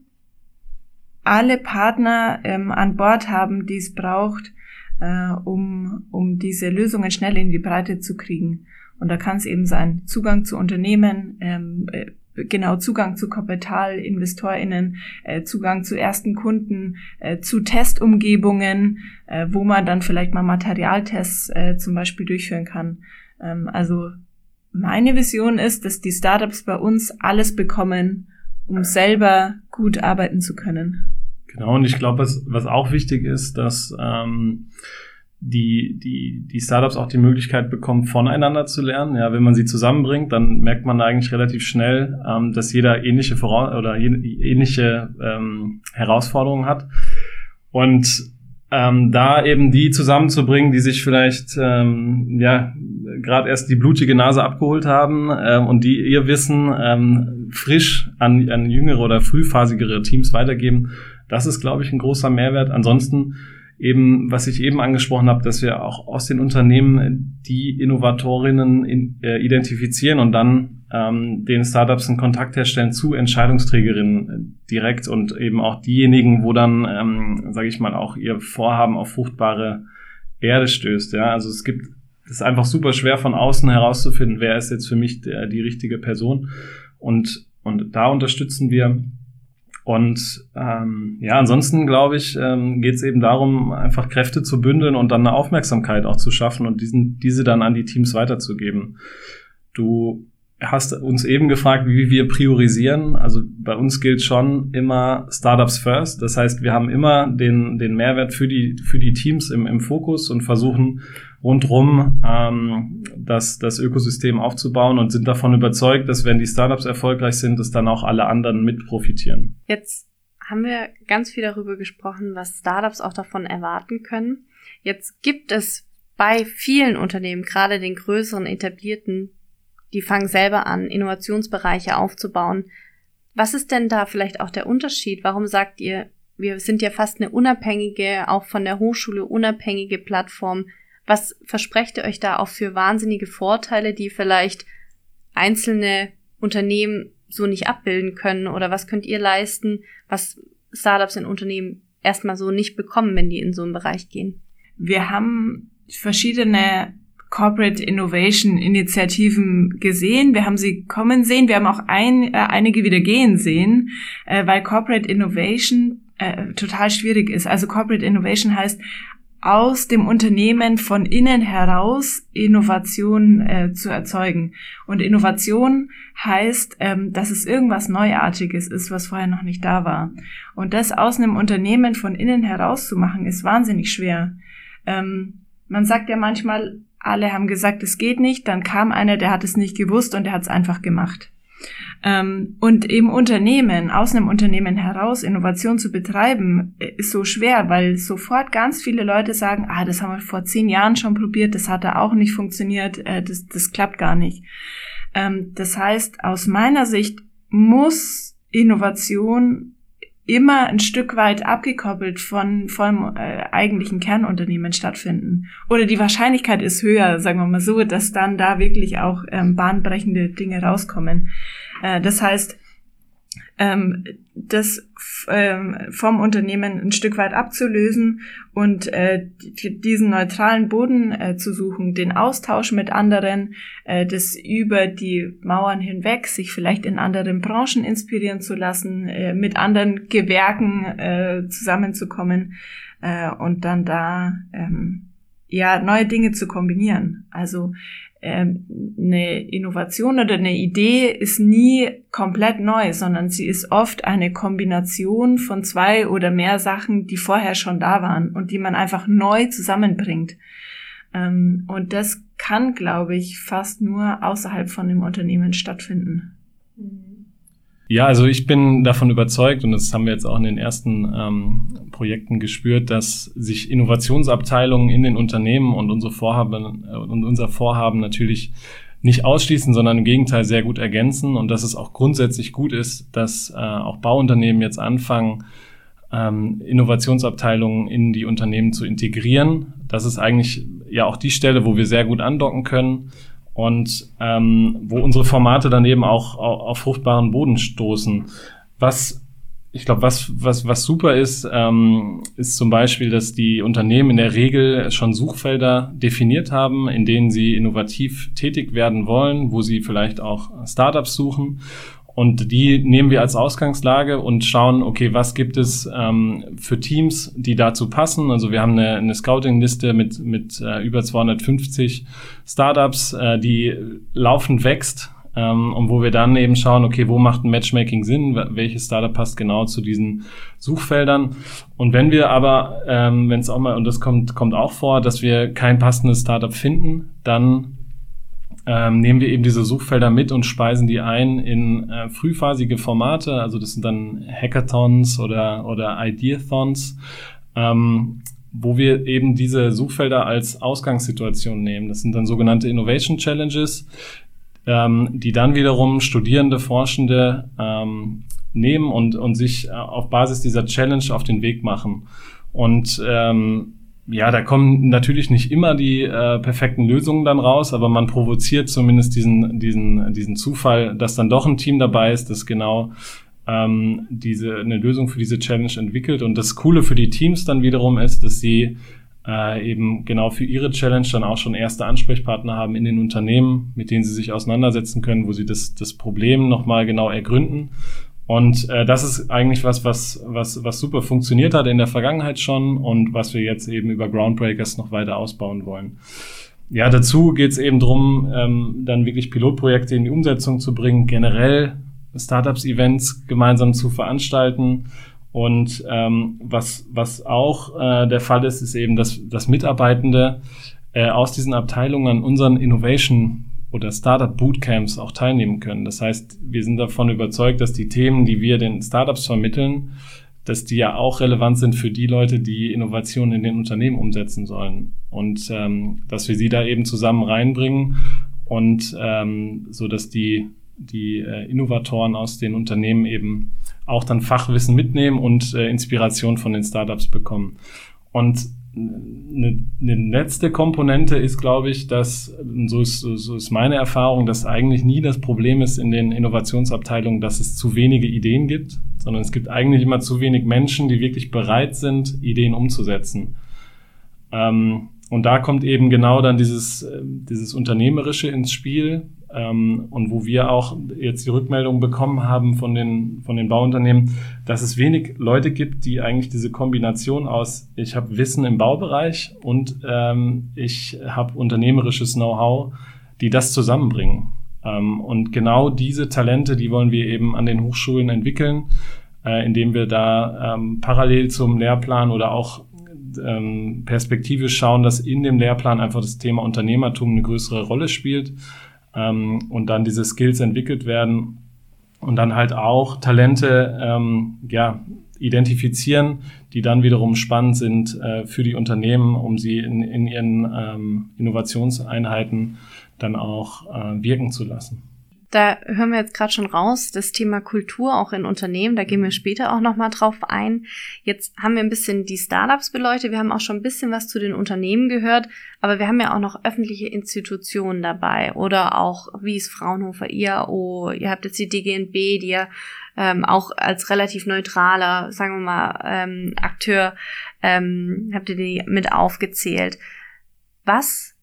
alle Partner ähm, an Bord haben, die es braucht, äh, um, um diese Lösungen schnell in die Breite zu kriegen. Und da kann es eben sein, Zugang zu Unternehmen, ähm, äh, genau Zugang zu Kapital, InvestorInnen, äh, Zugang zu ersten Kunden, äh, zu Testumgebungen, äh, wo man dann vielleicht mal Materialtests äh, zum Beispiel durchführen kann. Ähm, also meine Vision ist, dass die Startups bei uns alles bekommen, um selber gut arbeiten zu können.
Genau, und ich glaube, was, was auch wichtig ist, dass ähm, die, die, die Startups auch die Möglichkeit bekommen, voneinander zu lernen. Ja, wenn man sie zusammenbringt, dann merkt man eigentlich relativ schnell, ähm, dass jeder ähnliche Voraus oder ähnliche ähm, Herausforderungen hat. Und ähm, da eben die zusammenzubringen, die sich vielleicht ähm, ja gerade erst die blutige Nase abgeholt haben ähm, und die ihr Wissen ähm, frisch an, an jüngere oder frühphasigere Teams weitergeben, das ist, glaube ich, ein großer Mehrwert. Ansonsten eben, was ich eben angesprochen habe, dass wir auch aus den Unternehmen die Innovatorinnen in, äh, identifizieren und dann ähm, den Startups einen Kontakt herstellen zu Entscheidungsträgerinnen äh, direkt und eben auch diejenigen, wo dann, ähm, sage ich mal, auch ihr Vorhaben auf fruchtbare Erde stößt. Ja, also es gibt, es ist einfach super schwer von außen herauszufinden, wer ist jetzt für mich der, die richtige Person und und da unterstützen wir und ähm, ja, ansonsten glaube ich, ähm, geht es eben darum, einfach Kräfte zu bündeln und dann eine Aufmerksamkeit auch zu schaffen und diesen, diese dann an die Teams weiterzugeben. Du hast uns eben gefragt, wie wir priorisieren. Also bei uns gilt schon immer Startups first. Das heißt, wir haben immer den, den Mehrwert für die, für die Teams im, im Fokus und versuchen rundrum ähm, das, das Ökosystem aufzubauen und sind davon überzeugt, dass wenn die Startups erfolgreich sind, dass dann auch alle anderen mit profitieren.
Jetzt haben wir ganz viel darüber gesprochen, was Startups auch davon erwarten können. Jetzt gibt es bei vielen Unternehmen, gerade den größeren etablierten, die fangen selber an, Innovationsbereiche aufzubauen. Was ist denn da vielleicht auch der Unterschied? Warum sagt ihr, wir sind ja fast eine unabhängige, auch von der Hochschule unabhängige Plattform? Was versprecht ihr euch da auch für wahnsinnige Vorteile, die vielleicht einzelne Unternehmen so nicht abbilden können? Oder was könnt ihr leisten, was Startups in Unternehmen erstmal so nicht bekommen, wenn die in so einen Bereich gehen?
Wir haben verschiedene Corporate Innovation Initiativen gesehen. Wir haben sie kommen sehen. Wir haben auch ein, äh, einige wieder gehen sehen, äh, weil Corporate Innovation äh, total schwierig ist. Also Corporate Innovation heißt aus dem Unternehmen von innen heraus Innovation äh, zu erzeugen. Und Innovation heißt, ähm, dass es irgendwas Neuartiges ist, was vorher noch nicht da war. Und das aus einem Unternehmen von innen heraus zu machen, ist wahnsinnig schwer. Ähm, man sagt ja manchmal, alle haben gesagt, es geht nicht, dann kam einer, der hat es nicht gewusst und der hat es einfach gemacht. Ähm, und eben Unternehmen, aus einem Unternehmen heraus Innovation zu betreiben, äh, ist so schwer, weil sofort ganz viele Leute sagen, ah, das haben wir vor zehn Jahren schon probiert, das hat da auch nicht funktioniert, äh, das, das klappt gar nicht. Ähm, das heißt, aus meiner Sicht muss Innovation immer ein Stück weit abgekoppelt von vom äh, eigentlichen Kernunternehmen stattfinden. Oder die Wahrscheinlichkeit ist höher, sagen wir mal so, dass dann da wirklich auch ähm, bahnbrechende Dinge rauskommen. Äh, das heißt, ähm, das ähm, vom Unternehmen ein Stück weit abzulösen und äh, diesen neutralen Boden äh, zu suchen, den Austausch mit anderen, äh, das über die Mauern hinweg, sich vielleicht in anderen Branchen inspirieren zu lassen, äh, mit anderen Gewerken äh, zusammenzukommen äh, und dann da ähm, ja neue Dinge zu kombinieren. Also eine Innovation oder eine Idee ist nie komplett neu, sondern sie ist oft eine Kombination von zwei oder mehr Sachen, die vorher schon da waren und die man einfach neu zusammenbringt. Ähm, und das kann, glaube ich, fast nur außerhalb von dem Unternehmen stattfinden. Mhm.
Ja, also ich bin davon überzeugt, und das haben wir jetzt auch in den ersten ähm, Projekten gespürt, dass sich Innovationsabteilungen in den Unternehmen und unsere Vorhaben äh, und unser Vorhaben natürlich nicht ausschließen, sondern im Gegenteil sehr gut ergänzen und dass es auch grundsätzlich gut ist, dass äh, auch Bauunternehmen jetzt anfangen, ähm, Innovationsabteilungen in die Unternehmen zu integrieren. Das ist eigentlich ja auch die Stelle, wo wir sehr gut andocken können und ähm, wo unsere Formate dann eben auch auf, auf fruchtbaren Boden stoßen. Was ich glaube, was, was, was super ist, ähm, ist zum Beispiel, dass die Unternehmen in der Regel schon Suchfelder definiert haben, in denen sie innovativ tätig werden wollen, wo sie vielleicht auch Startups suchen und die nehmen wir als Ausgangslage und schauen, okay, was gibt es ähm, für Teams, die dazu passen. Also wir haben eine, eine Scouting-Liste mit, mit äh, über 250 Startups, äh, die laufend wächst ähm, und wo wir dann eben schauen, okay, wo macht ein Matchmaking Sinn, welches Startup passt genau zu diesen Suchfeldern. Und wenn wir aber, ähm, wenn es auch mal, und das kommt, kommt auch vor, dass wir kein passendes Startup finden, dann ähm, nehmen wir eben diese Suchfelder mit und speisen die ein in äh, frühphasige Formate. Also das sind dann Hackathons oder, oder Ideathons, ähm, wo wir eben diese Suchfelder als Ausgangssituation nehmen. Das sind dann sogenannte Innovation Challenges, ähm, die dann wiederum Studierende, Forschende ähm, nehmen und, und sich äh, auf Basis dieser Challenge auf den Weg machen. Und ähm, ja, da kommen natürlich nicht immer die äh, perfekten Lösungen dann raus, aber man provoziert zumindest diesen, diesen, diesen Zufall, dass dann doch ein Team dabei ist, das genau ähm, diese, eine Lösung für diese Challenge entwickelt. Und das Coole für die Teams dann wiederum ist, dass sie äh, eben genau für ihre Challenge dann auch schon erste Ansprechpartner haben in den Unternehmen, mit denen sie sich auseinandersetzen können, wo sie das, das Problem nochmal genau ergründen und äh, das ist eigentlich was, was, was, was super funktioniert hat in der Vergangenheit schon und was wir jetzt eben über Groundbreakers noch weiter ausbauen wollen. Ja, dazu geht es eben drum, ähm, dann wirklich Pilotprojekte in die Umsetzung zu bringen, generell Startups-Events gemeinsam zu veranstalten. Und ähm, was, was auch äh, der Fall ist, ist eben, dass, dass Mitarbeitende äh, aus diesen Abteilungen an unseren Innovation oder Startup Bootcamps auch teilnehmen können. Das heißt, wir sind davon überzeugt, dass die Themen, die wir den Startups vermitteln, dass die ja auch relevant sind für die Leute, die Innovationen in den Unternehmen umsetzen sollen. Und ähm, dass wir sie da eben zusammen reinbringen und ähm, so dass die, die äh, Innovatoren aus den Unternehmen eben auch dann Fachwissen mitnehmen und äh, Inspiration von den Startups bekommen. Und eine, eine letzte Komponente ist, glaube ich, dass, so ist, so ist meine Erfahrung, dass eigentlich nie das Problem ist in den Innovationsabteilungen, dass es zu wenige Ideen gibt, sondern es gibt eigentlich immer zu wenig Menschen, die wirklich bereit sind, Ideen umzusetzen. Ähm, und da kommt eben genau dann dieses, äh, dieses Unternehmerische ins Spiel, ähm, und wo wir auch jetzt die Rückmeldung bekommen haben von den, von den Bauunternehmen, dass es wenig Leute gibt, die eigentlich diese Kombination aus, ich habe Wissen im Baubereich und ähm, ich habe unternehmerisches Know-how, die das zusammenbringen. Ähm, und genau diese Talente, die wollen wir eben an den Hochschulen entwickeln, äh, indem wir da ähm, parallel zum Lehrplan oder auch ähm, perspektivisch schauen, dass in dem Lehrplan einfach das Thema Unternehmertum eine größere Rolle spielt ähm, und dann diese Skills entwickelt werden. und dann halt auch Talente ähm, ja, identifizieren, die dann wiederum spannend sind äh, für die Unternehmen, um sie in, in ihren ähm, Innovationseinheiten dann auch äh, wirken zu lassen.
Da hören wir jetzt gerade schon raus, das Thema Kultur auch in Unternehmen, da gehen wir später auch nochmal drauf ein. Jetzt haben wir ein bisschen die Startups beleuchtet, wir haben auch schon ein bisschen was zu den Unternehmen gehört, aber wir haben ja auch noch öffentliche Institutionen dabei. Oder auch, wie es Fraunhofer, IAO, ihr habt jetzt die DGNB, die ja ähm, auch als relativ neutraler, sagen wir mal, ähm, Akteur, ähm, habt ihr die mit aufgezählt. Was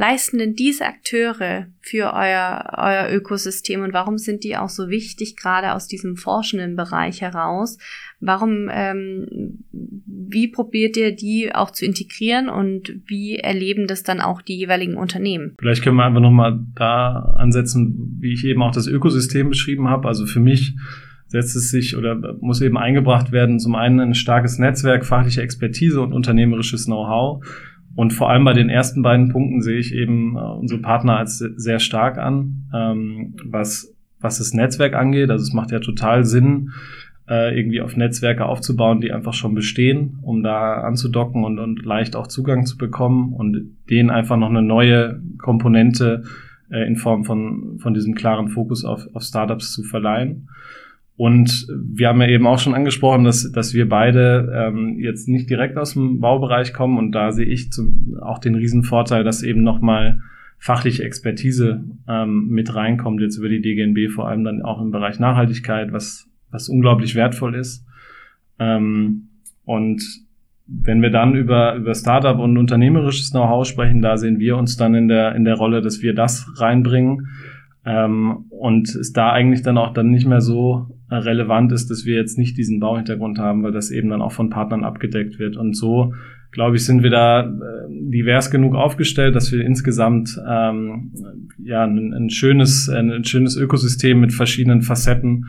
leisten denn diese Akteure für euer, euer Ökosystem und warum sind die auch so wichtig, gerade aus diesem forschenden Bereich heraus? Warum, ähm, wie probiert ihr die auch zu integrieren und wie erleben das dann auch die jeweiligen Unternehmen?
Vielleicht können wir einfach nochmal da ansetzen, wie ich eben auch das Ökosystem beschrieben habe. Also für mich setzt es sich oder muss eben eingebracht werden, zum einen ein starkes Netzwerk, fachliche Expertise und unternehmerisches Know-how und vor allem bei den ersten beiden Punkten sehe ich eben äh, unsere Partner als sehr stark an, ähm, was, was das Netzwerk angeht. Also es macht ja total Sinn, äh, irgendwie auf Netzwerke aufzubauen, die einfach schon bestehen, um da anzudocken und, und leicht auch Zugang zu bekommen und denen einfach noch eine neue Komponente äh, in Form von, von diesem klaren Fokus auf, auf Startups zu verleihen. Und wir haben ja eben auch schon angesprochen, dass, dass wir beide ähm, jetzt nicht direkt aus dem Baubereich kommen. Und da sehe ich zum, auch den Riesenvorteil, dass eben nochmal fachliche Expertise ähm, mit reinkommt, jetzt über die DGNB, vor allem dann auch im Bereich Nachhaltigkeit, was, was unglaublich wertvoll ist. Ähm, und wenn wir dann über, über Startup und unternehmerisches Know-how sprechen, da sehen wir uns dann in der, in der Rolle, dass wir das reinbringen. Ähm, und es da eigentlich dann auch dann nicht mehr so relevant ist, dass wir jetzt nicht diesen Bauhintergrund haben, weil das eben dann auch von Partnern abgedeckt wird. Und so, glaube ich, sind wir da äh, divers genug aufgestellt, dass wir insgesamt ähm, ja ein, ein schönes, ein, schönes Ökosystem mit verschiedenen Facetten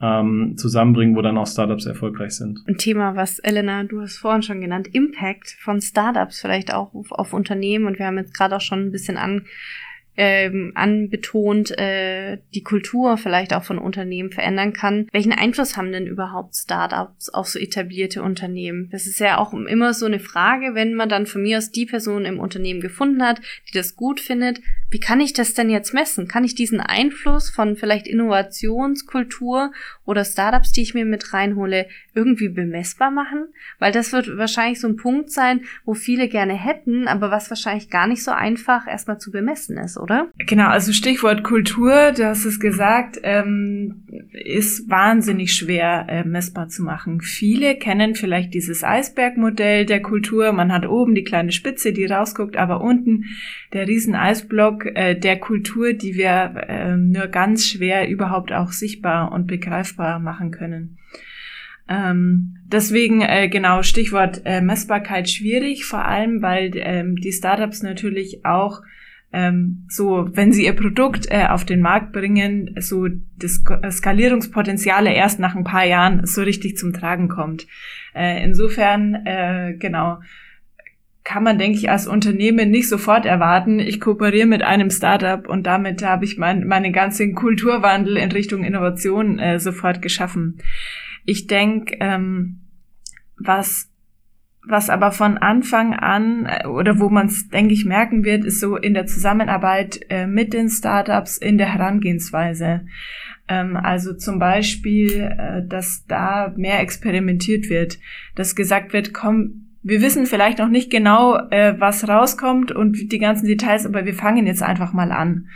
ähm, zusammenbringen, wo dann auch Startups erfolgreich sind.
Ein Thema, was Elena, du hast vorhin schon genannt, Impact von Startups vielleicht auch auf, auf Unternehmen und wir haben jetzt gerade auch schon ein bisschen an ähm, anbetont, äh, die Kultur vielleicht auch von Unternehmen verändern kann. Welchen Einfluss haben denn überhaupt Startups auf so etablierte Unternehmen? Das ist ja auch immer so eine Frage, wenn man dann von mir aus die Person im Unternehmen gefunden hat, die das gut findet. Wie kann ich das denn jetzt messen? Kann ich diesen Einfluss von vielleicht Innovationskultur oder Startups, die ich mir mit reinhole, irgendwie bemessbar machen? Weil das wird wahrscheinlich so ein Punkt sein, wo viele gerne hätten, aber was wahrscheinlich gar nicht so einfach erstmal zu bemessen ist, oder?
Genau, also Stichwort Kultur, du hast es gesagt, ähm, ist wahnsinnig schwer äh, messbar zu machen. Viele kennen vielleicht dieses Eisbergmodell der Kultur. Man hat oben die kleine Spitze, die rausguckt, aber unten der riesen Eisblock äh, der Kultur, die wir äh, nur ganz schwer überhaupt auch sichtbar und begreifbar machen können. Ähm, deswegen äh, genau Stichwort äh, Messbarkeit schwierig, vor allem weil ähm, die Startups natürlich auch ähm, so, wenn sie ihr Produkt äh, auf den Markt bringen, so das Skalierungspotenziale erst nach ein paar Jahren so richtig zum Tragen kommt. Äh, insofern, äh, genau, kann man, denke ich, als Unternehmen nicht sofort erwarten, ich kooperiere mit einem Startup und damit habe ich mein, meinen ganzen Kulturwandel in Richtung Innovation äh, sofort geschaffen. Ich denke, ähm, was was aber von Anfang an äh, oder wo man es, denke ich, merken wird, ist so in der Zusammenarbeit äh, mit den Startups in der Herangehensweise. Ähm, also zum Beispiel, äh, dass da mehr experimentiert wird, dass gesagt wird, komm, wir wissen vielleicht noch nicht genau, äh, was rauskommt und die ganzen Details, aber wir fangen jetzt einfach mal an.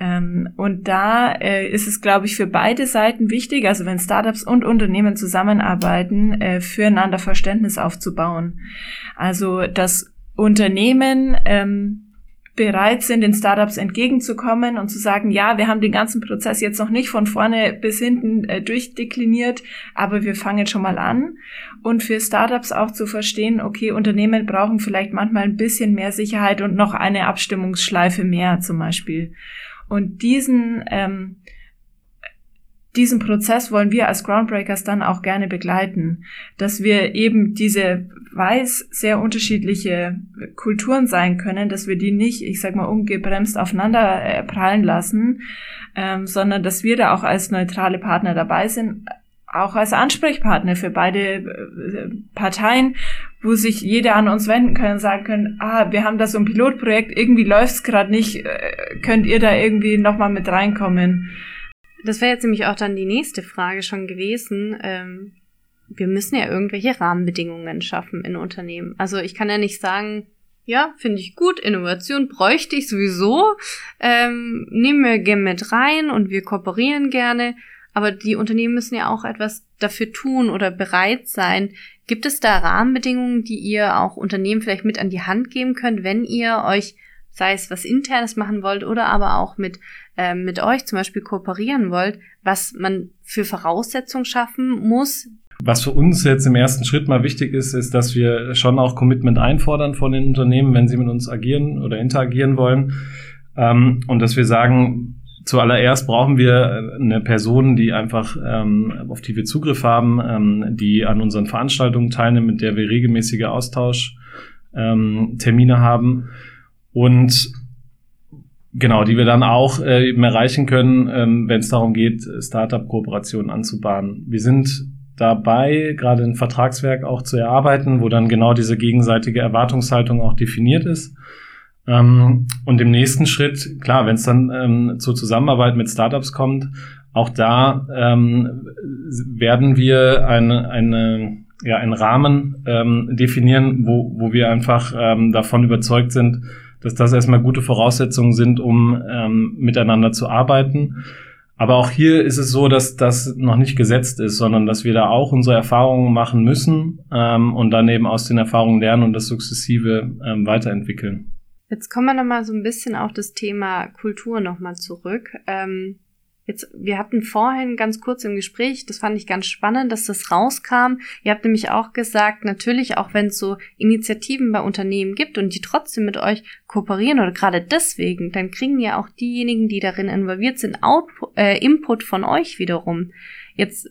Ähm, und da äh, ist es, glaube ich, für beide Seiten wichtig, also wenn Startups und Unternehmen zusammenarbeiten, äh, füreinander Verständnis aufzubauen. Also dass Unternehmen ähm, bereit sind, den Startups entgegenzukommen und zu sagen, ja, wir haben den ganzen Prozess jetzt noch nicht von vorne bis hinten äh, durchdekliniert, aber wir fangen schon mal an. Und für Startups auch zu verstehen, okay, Unternehmen brauchen vielleicht manchmal ein bisschen mehr Sicherheit und noch eine Abstimmungsschleife mehr zum Beispiel. Und diesen, ähm, diesen Prozess wollen wir als Groundbreakers dann auch gerne begleiten, dass wir eben diese weiß sehr unterschiedliche Kulturen sein können, dass wir die nicht, ich sag mal, ungebremst aufeinander äh, prallen lassen, ähm, sondern dass wir da auch als neutrale Partner dabei sind, auch als Ansprechpartner für beide äh, Parteien, wo sich jeder an uns wenden können und sagen können, ah, wir haben da so ein Pilotprojekt, irgendwie läuft's gerade nicht, äh, könnt ihr da irgendwie nochmal mit reinkommen?
Das wäre jetzt nämlich auch dann die nächste Frage schon gewesen. Ähm, wir müssen ja irgendwelche Rahmenbedingungen schaffen in Unternehmen. Also ich kann ja nicht sagen, ja, finde ich gut, Innovation bräuchte ich sowieso, ähm, nehmen wir gerne mit rein und wir kooperieren gerne. Aber die Unternehmen müssen ja auch etwas dafür tun oder bereit sein. Gibt es da Rahmenbedingungen, die ihr auch Unternehmen vielleicht mit an die Hand geben könnt, wenn ihr euch, sei es was internes machen wollt oder aber auch mit äh, mit euch zum Beispiel kooperieren wollt, was man für Voraussetzungen schaffen muss.
Was für uns jetzt im ersten Schritt mal wichtig ist, ist, dass wir schon auch Commitment einfordern von den Unternehmen, wenn sie mit uns agieren oder interagieren wollen. Ähm, und dass wir sagen, Zuallererst brauchen wir eine Person, die einfach, ähm, auf die wir Zugriff haben, ähm, die an unseren Veranstaltungen teilnimmt, mit der wir regelmäßige Austauschtermine ähm, haben. Und Genau, die wir dann auch äh, eben erreichen können, ähm, wenn es darum geht, Startup-Kooperationen anzubahnen. Wir sind dabei, gerade ein Vertragswerk auch zu erarbeiten, wo dann genau diese gegenseitige Erwartungshaltung auch definiert ist. Ähm, und im nächsten Schritt, klar, wenn es dann ähm, zur Zusammenarbeit mit Startups kommt, auch da ähm, werden wir eine, eine, ja, einen Rahmen ähm, definieren, wo, wo wir einfach ähm, davon überzeugt sind, dass das erstmal gute Voraussetzungen sind, um ähm, miteinander zu arbeiten. Aber auch hier ist es so, dass das noch nicht gesetzt ist, sondern dass wir da auch unsere Erfahrungen machen müssen ähm, und dann eben aus den Erfahrungen lernen und das sukzessive ähm, weiterentwickeln.
Jetzt kommen wir nochmal so ein bisschen auf das Thema Kultur nochmal zurück. Ähm, Jetzt, wir hatten vorhin ganz kurz im Gespräch, das fand ich ganz spannend, dass das rauskam. Ihr habt nämlich auch gesagt, natürlich, auch wenn es so Initiativen bei Unternehmen gibt und die trotzdem mit euch kooperieren oder gerade deswegen, dann kriegen ja auch diejenigen, die darin involviert sind, Output, äh, Input von euch wiederum. Jetzt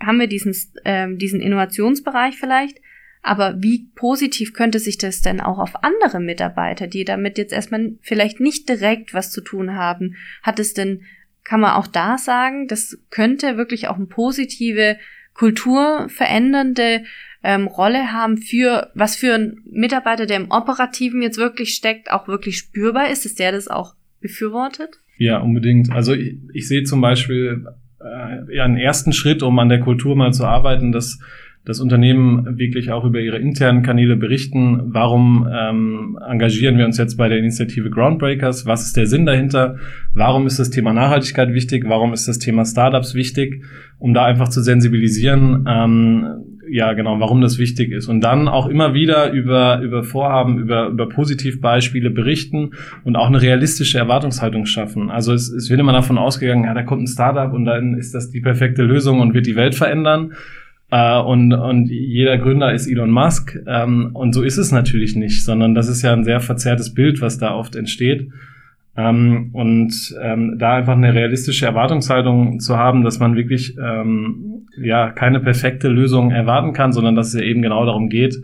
haben wir diesen, äh, diesen Innovationsbereich vielleicht, aber wie positiv könnte sich das denn auch auf andere Mitarbeiter, die damit jetzt erstmal vielleicht nicht direkt was zu tun haben, hat es denn kann man auch da sagen, das könnte wirklich auch eine positive, kulturverändernde ähm, Rolle haben für, was für ein Mitarbeiter, der im Operativen jetzt wirklich steckt, auch wirklich spürbar ist, dass der das auch befürwortet?
Ja, unbedingt. Also ich, ich sehe zum Beispiel äh, ja, einen ersten Schritt, um an der Kultur mal zu arbeiten, dass das Unternehmen wirklich auch über ihre internen Kanäle berichten. Warum ähm, engagieren wir uns jetzt bei der Initiative Groundbreakers? Was ist der Sinn dahinter? Warum ist das Thema Nachhaltigkeit wichtig? Warum ist das Thema Startups wichtig? Um da einfach zu sensibilisieren, ähm, ja genau, warum das wichtig ist. Und dann auch immer wieder über, über Vorhaben, über, über Positivbeispiele berichten und auch eine realistische Erwartungshaltung schaffen. Also es, es wird immer davon ausgegangen, ja, da kommt ein Startup und dann ist das die perfekte Lösung und wird die Welt verändern. Äh, und, und jeder Gründer ist Elon Musk. Ähm, und so ist es natürlich nicht, sondern das ist ja ein sehr verzerrtes Bild, was da oft entsteht. Ähm, und ähm, da einfach eine realistische Erwartungshaltung zu haben, dass man wirklich ähm, ja keine perfekte Lösung erwarten kann, sondern dass es ja eben genau darum geht,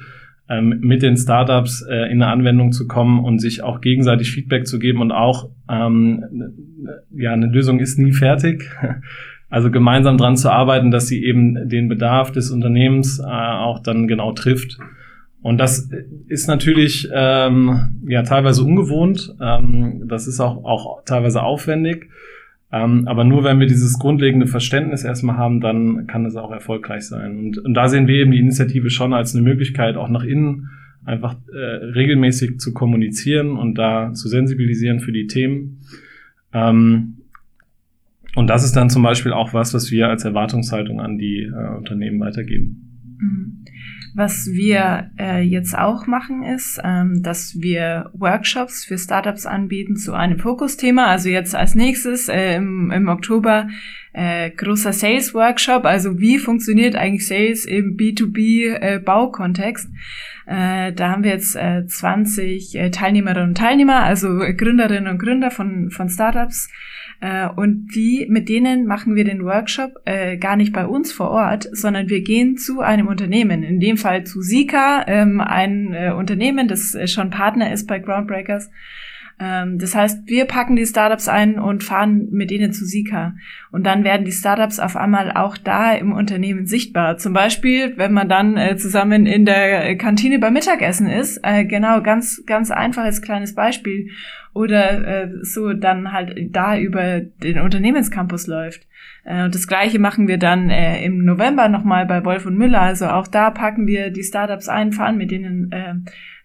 ähm, mit den Startups äh, in eine Anwendung zu kommen und sich auch gegenseitig Feedback zu geben und auch ähm, ja eine Lösung ist nie fertig. Also gemeinsam dran zu arbeiten, dass sie eben den Bedarf des Unternehmens äh, auch dann genau trifft. Und das ist natürlich ähm, ja teilweise ungewohnt. Ähm, das ist auch, auch teilweise aufwendig. Ähm, aber nur wenn wir dieses grundlegende Verständnis erstmal haben, dann kann es auch erfolgreich sein. Und, und da sehen wir eben die Initiative schon als eine Möglichkeit, auch nach innen einfach äh, regelmäßig zu kommunizieren und da zu sensibilisieren für die Themen. Ähm, und das ist dann zum Beispiel auch was, was wir als Erwartungshaltung an die äh, Unternehmen weitergeben.
Mhm. Was wir äh, jetzt auch machen, ist, ähm, dass wir Workshops für Startups anbieten zu einem Fokusthema. Also jetzt als nächstes äh, im, im Oktober äh, großer Sales Workshop. Also wie funktioniert eigentlich Sales im B2B äh? Äh, da haben wir jetzt äh, 20 äh, Teilnehmerinnen und Teilnehmer, also Gründerinnen und Gründer von, von Startups Äh, und die, mit denen machen wir den Workshop äh, gar nicht bei uns vor Ort, sondern wir gehen zu einem Unternehmen, in dem Fall zu Sika, ähm, ein äh, Unternehmen, das äh, schon Partner ist bei Groundbreakers ähm, das heißt, wir packen die Startups ein und fahren mit denen zu Sika. Und dann werden die Startups auf einmal auch da im Unternehmen sichtbar. Zum Beispiel, wenn man dann äh, zusammen in der Kantine beim Mittagessen ist. Äh, genau, ganz, ganz einfaches kleines Beispiel. Oder äh, so dann halt da über den Unternehmenscampus läuft. Äh, das gleiche machen wir dann äh, im November nochmal bei Wolf und Müller. Also auch da packen wir die Startups ein, fahren mit denen äh,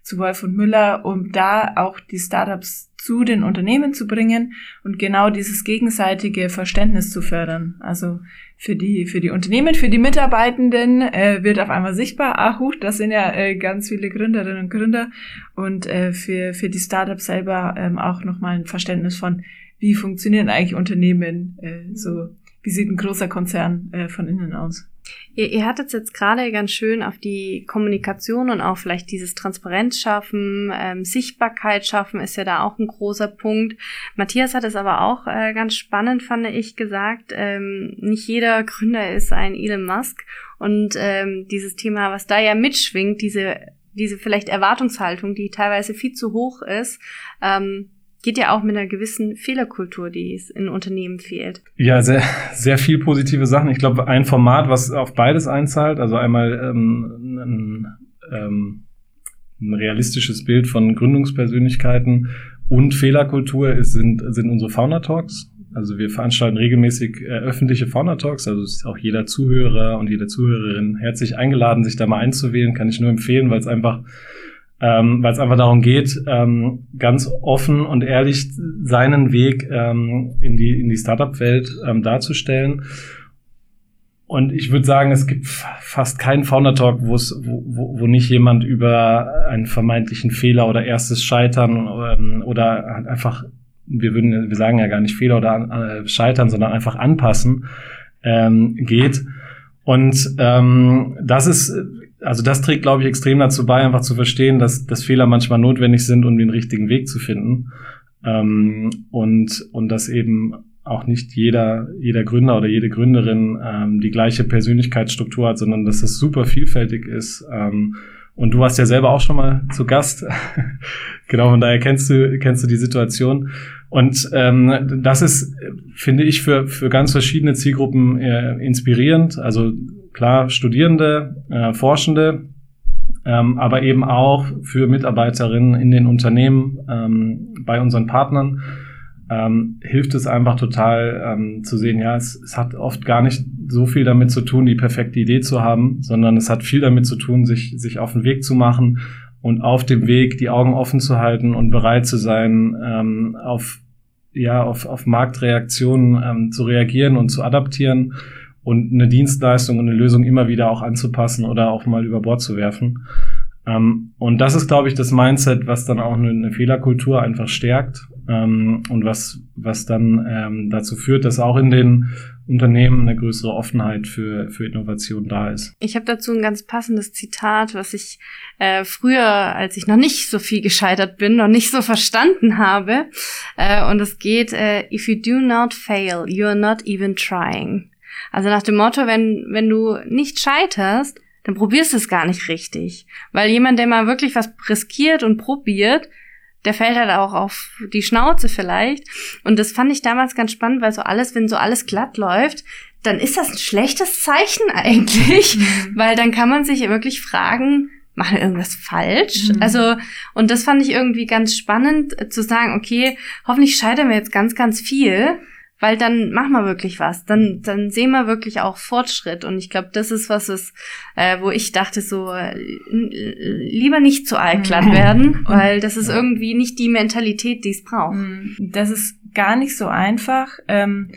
zu Wolf und Müller, um da auch die Startups zu den Unternehmen zu bringen und genau dieses gegenseitige Verständnis zu fördern. Also für die für die Unternehmen, für die Mitarbeitenden äh, wird auf einmal sichtbar, ach huch, das sind ja äh, ganz viele Gründerinnen und Gründer und äh, für für die Startups selber ähm, auch nochmal ein Verständnis von, wie funktionieren eigentlich Unternehmen, äh, so wie sieht ein großer Konzern äh, von innen aus.
Ihr, ihr hattet jetzt gerade ganz schön auf die Kommunikation und auch vielleicht dieses Transparenz schaffen, ähm, Sichtbarkeit schaffen ist ja da auch ein großer Punkt. Matthias hat es aber auch äh, ganz spannend, fand ich, gesagt. Ähm, nicht jeder Gründer ist ein Elon Musk und ähm, dieses Thema, was da ja mitschwingt, diese diese vielleicht Erwartungshaltung, die teilweise viel zu hoch ist, ähm, geht ja auch mit einer gewissen Fehlerkultur, die es in Unternehmen fehlt.
Ja, sehr, sehr viel positive Sachen. Ich glaube, ein Format, was auf beides einzahlt, also einmal ähm, ein, ähm, ein realistisches Bild von Gründungspersönlichkeiten und Fehlerkultur ist, sind, sind unsere Fauna Talks. Also wir veranstalten regelmäßig äh, öffentliche Fauna Talks, also ist auch jeder Zuhörer und jede Zuhörerin herzlich eingeladen, sich da mal einzuwählen, kann ich nur empfehlen, weil es einfach ähm, weil es einfach darum geht, ähm, ganz offen und ehrlich seinen Weg ähm, in die, in die Startup-Welt ähm, darzustellen. Und ich würde sagen, es gibt fast keinen Founder-Talk, wo, wo, wo nicht jemand über einen vermeintlichen Fehler oder erstes Scheitern ähm, oder einfach, wir würden, wir sagen ja gar nicht Fehler oder äh, Scheitern, sondern einfach anpassen ähm, geht. Und ähm, das ist also das trägt, glaube ich, extrem dazu bei, einfach zu verstehen, dass, dass Fehler manchmal notwendig sind, um den richtigen Weg zu finden. Ähm, und, und dass eben auch nicht jeder, jeder Gründer oder jede Gründerin ähm, die gleiche Persönlichkeitsstruktur hat, sondern dass es super vielfältig ist. Ähm, und du warst ja selber auch schon mal zu Gast. genau, von daher kennst du, kennst du die Situation. Und ähm, das ist, finde ich, für, für ganz verschiedene Zielgruppen äh, inspirierend. Also klar Studierende, äh, Forschende, ähm, aber eben auch für Mitarbeiterinnen in den Unternehmen, ähm, bei unseren Partnern, ähm, hilft es einfach total ähm, zu sehen, ja, es, es hat oft gar nicht so viel damit zu tun, die perfekte Idee zu haben, sondern es hat viel damit zu tun, sich, sich auf den Weg zu machen und auf dem Weg die Augen offen zu halten und bereit zu sein, ähm, auf, ja, auf, auf Marktreaktionen ähm, zu reagieren und zu adaptieren und eine Dienstleistung und eine Lösung immer wieder auch anzupassen oder auch mal über Bord zu werfen. Ähm, und das ist, glaube ich, das Mindset, was dann auch eine, Fehlerkultur einfach stärkt ähm, und was, was dann ähm, dazu führt, dass auch in den Unternehmen eine größere Offenheit für, für Innovation da ist.
Ich habe dazu ein ganz passendes Zitat, was ich äh, früher, als ich noch nicht so viel gescheitert bin, noch nicht so verstanden habe. Äh, und es geht, äh, if you do not fail, you are not even trying. Also nach dem Motto, wenn, wenn du nicht scheiterst, dann probierst du es gar nicht richtig. Weil jemand, der mal wirklich was riskiert und probiert, der fällt halt auch auf die Schnauze vielleicht. Und das fand ich damals ganz spannend, weil so alles, wenn so alles glatt läuft, dann ist das ein schlechtes Zeichen eigentlich, mhm. weil dann kann man sich wirklich fragen, machen wir irgendwas falsch? Mhm. Also, und das fand ich irgendwie ganz spannend zu sagen, okay, hoffentlich scheitern wir jetzt ganz, ganz viel, weil dann machen wir wirklich was. Dann, dann sehen wir wirklich auch Fortschritt. Und ich glaube, das ist was, was, äh, wo ich dachte, so äh, lieber nicht zu allglatt mhm. werden, weil das ist irgendwie nicht die Mentalität, die es braucht. Mhm.
Das ist gar nicht so einfach. Ähm,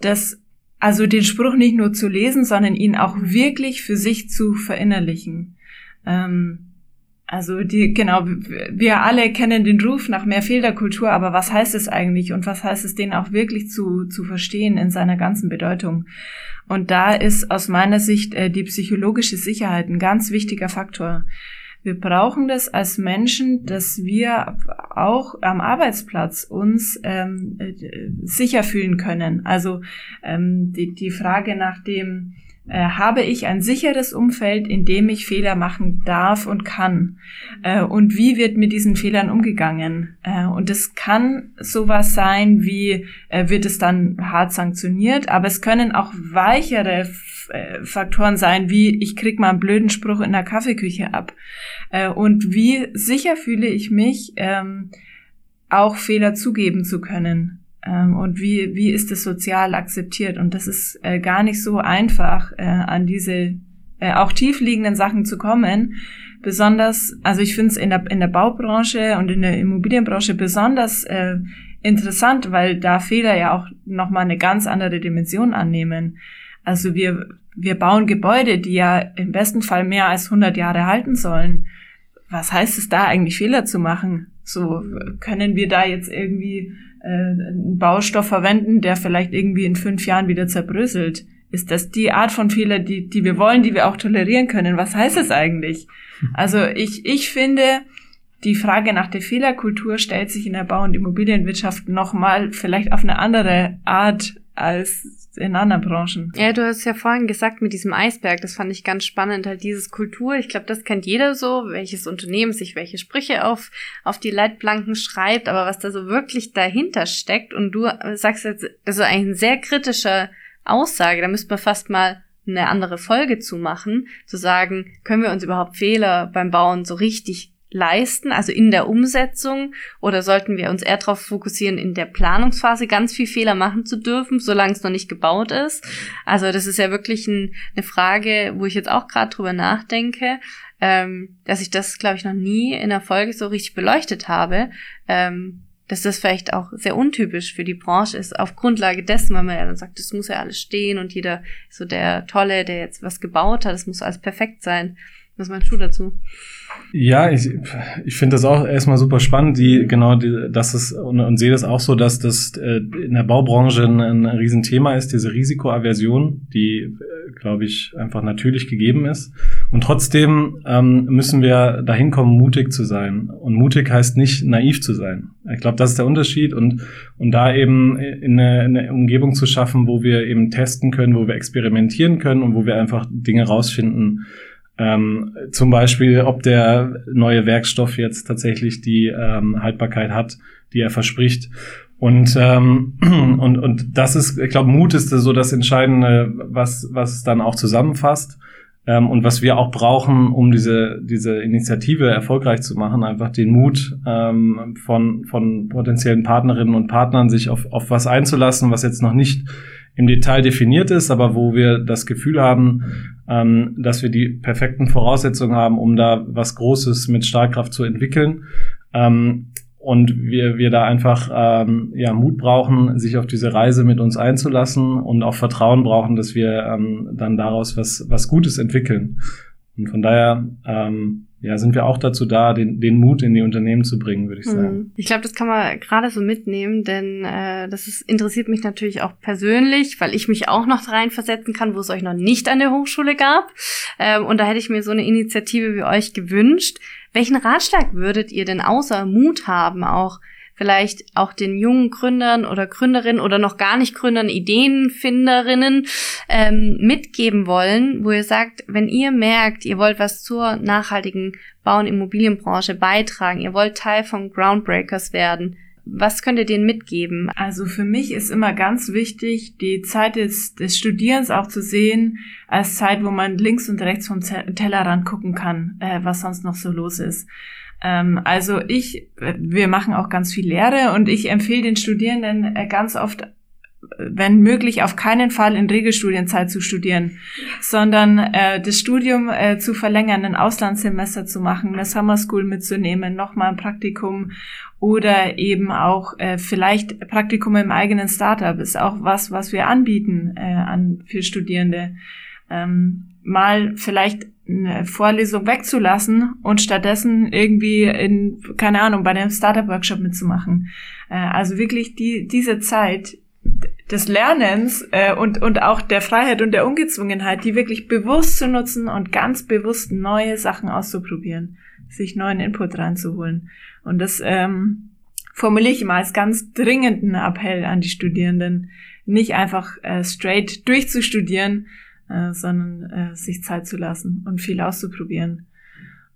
das also den Spruch nicht nur zu lesen, sondern ihn auch wirklich für sich zu verinnerlichen. Ähm, also die, genau, wir alle kennen den Ruf nach mehr Fehlerkultur, aber was heißt es eigentlich und was heißt es, den auch wirklich zu, zu verstehen in seiner ganzen Bedeutung? Und da ist aus meiner Sicht äh, die psychologische Sicherheit ein ganz wichtiger Faktor. Wir brauchen das als Menschen, dass wir auch am Arbeitsplatz uns ähm, äh, sicher fühlen können. Also ähm, die, die Frage nach dem, habe ich ein sicheres Umfeld, in dem ich Fehler machen darf und kann? Äh, und wie wird mit diesen Fehlern umgegangen? Äh, und es kann sowas sein, wie äh, wird es dann hart sanktioniert, aber es können auch weichere äh, Faktoren sein, wie ich krieg mal einen blöden Spruch in der Kaffeeküche ab. Äh, und wie sicher fühle ich mich, ähm, auch Fehler zugeben zu können. Ähm, und wie, wie ist es sozial akzeptiert? Und das ist äh, gar nicht so einfach, äh, an diese äh, auch tiefliegenden Sachen zu kommen. Besonders, also ich finde es in der, in der Baubranche und in der Immobilienbranche besonders äh, interessant, weil da Fehler ja auch nochmal eine ganz andere Dimension annehmen. Also wir, wir bauen Gebäude, die ja im besten Fall mehr als 100 Jahre halten sollen. Was heißt es da eigentlich Fehler zu machen? So können wir da jetzt irgendwie äh, einen Baustoff verwenden, der vielleicht irgendwie in fünf Jahren wieder zerbröselt. Ist das die Art von Fehler, die, die wir wollen, die wir auch tolerieren können? Was heißt das eigentlich? Also ich, ich finde, die Frage nach der Fehlerkultur stellt sich in der Bau- und Immobilienwirtschaft nochmal vielleicht auf eine andere Art als in anderen Branchen.
Ja, du hast ja vorhin gesagt mit diesem Eisberg, das fand ich ganz spannend, halt dieses Kultur, ich glaube, das kennt jeder so, welches Unternehmen sich welche Sprüche auf, auf die Leitplanken schreibt, aber was da so wirklich dahinter steckt und du sagst jetzt, das ist eigentlich eine sehr kritische Aussage, da müsste man fast mal eine andere Folge zu machen, zu sagen, können wir uns überhaupt Fehler beim Bauen so richtig leisten, also in der Umsetzung, oder sollten wir uns eher darauf fokussieren, in der Planungsphase ganz viel Fehler machen zu dürfen, solange es noch nicht gebaut ist? Also das ist ja wirklich ein, eine Frage, wo ich jetzt auch gerade drüber nachdenke, ähm, dass ich das, glaube ich, noch nie in der Folge so richtig beleuchtet habe. Ähm, dass das vielleicht auch sehr untypisch für die Branche ist, auf Grundlage dessen, weil man ja dann sagt, das muss ja alles stehen und jeder so der Tolle, der jetzt was gebaut hat, das muss alles perfekt sein. Was meinst du dazu?
Ja, ich, ich finde das auch erstmal super spannend, die genau, die, dass es und, und sehe das auch so, dass das äh, in der Baubranche ein, ein Riesenthema ist, diese Risikoaversion, die, äh, glaube ich, einfach natürlich gegeben ist. Und trotzdem ähm, müssen wir dahin kommen, mutig zu sein. Und mutig heißt nicht naiv zu sein. Ich glaube, das ist der Unterschied und und da eben in eine, in eine Umgebung zu schaffen, wo wir eben testen können, wo wir experimentieren können und wo wir einfach Dinge rausfinden ähm, zum Beispiel, ob der neue Werkstoff jetzt tatsächlich die ähm, Haltbarkeit hat, die er verspricht. Und, ähm, und, und das ist, ich glaube, Mut ist so das Entscheidende, was, was es dann auch zusammenfasst. Ähm, und was wir auch brauchen, um diese, diese Initiative erfolgreich zu machen, einfach den Mut ähm, von, von potenziellen Partnerinnen und Partnern, sich auf, auf was einzulassen, was jetzt noch nicht im Detail definiert ist, aber wo wir das Gefühl haben, ähm, dass wir die perfekten Voraussetzungen haben, um da was Großes mit Stahlkraft zu entwickeln. Ähm, und wir, wir da einfach ähm, ja, Mut brauchen, sich auf diese Reise mit uns einzulassen und auch Vertrauen brauchen, dass wir ähm, dann daraus was, was Gutes entwickeln. Und von daher ähm, ja, sind wir auch dazu da, den, den Mut in die Unternehmen zu bringen, würde ich sagen.
Hm. Ich glaube, das kann man gerade so mitnehmen, denn äh, das ist, interessiert mich natürlich auch persönlich, weil ich mich auch noch reinversetzen kann, wo es euch noch nicht an der Hochschule gab. Ähm, und da hätte ich mir so eine Initiative wie euch gewünscht. Welchen Ratschlag würdet ihr denn außer Mut haben, auch vielleicht auch den jungen Gründern oder Gründerinnen oder noch gar nicht Gründern, Ideenfinderinnen ähm, mitgeben wollen, wo ihr sagt, wenn ihr merkt, ihr wollt was zur nachhaltigen Bau- und Immobilienbranche beitragen, ihr wollt Teil von Groundbreakers werden, was könnt ihr denen mitgeben?
Also für mich ist immer ganz wichtig, die Zeit des, des Studierens auch zu sehen, als Zeit, wo man links und rechts vom Tellerrand gucken kann, äh, was sonst noch so los ist. Ähm, also ich, wir machen auch ganz viel Lehre und ich empfehle den Studierenden äh, ganz oft, wenn möglich, auf keinen Fall in Regelstudienzeit zu studieren, sondern äh, das Studium äh, zu verlängern, ein Auslandssemester zu machen, eine Summer School mitzunehmen, nochmal ein Praktikum oder eben auch äh, vielleicht Praktikum im eigenen Startup ist auch was, was wir anbieten äh, an für Studierende. Ähm, mal vielleicht eine Vorlesung wegzulassen und stattdessen irgendwie in, keine Ahnung, bei einem Startup-Workshop mitzumachen. Äh, also wirklich die, diese Zeit des Lernens äh, und, und auch der Freiheit und der Ungezwungenheit, die wirklich bewusst zu nutzen und ganz bewusst neue Sachen auszuprobieren. sich neuen Input reinzuholen. Und das ähm, formuliere ich immer als ganz dringenden Appell an die Studierenden, nicht einfach äh, straight durchzustudieren, äh, sondern äh, sich Zeit zu lassen und viel auszuprobieren.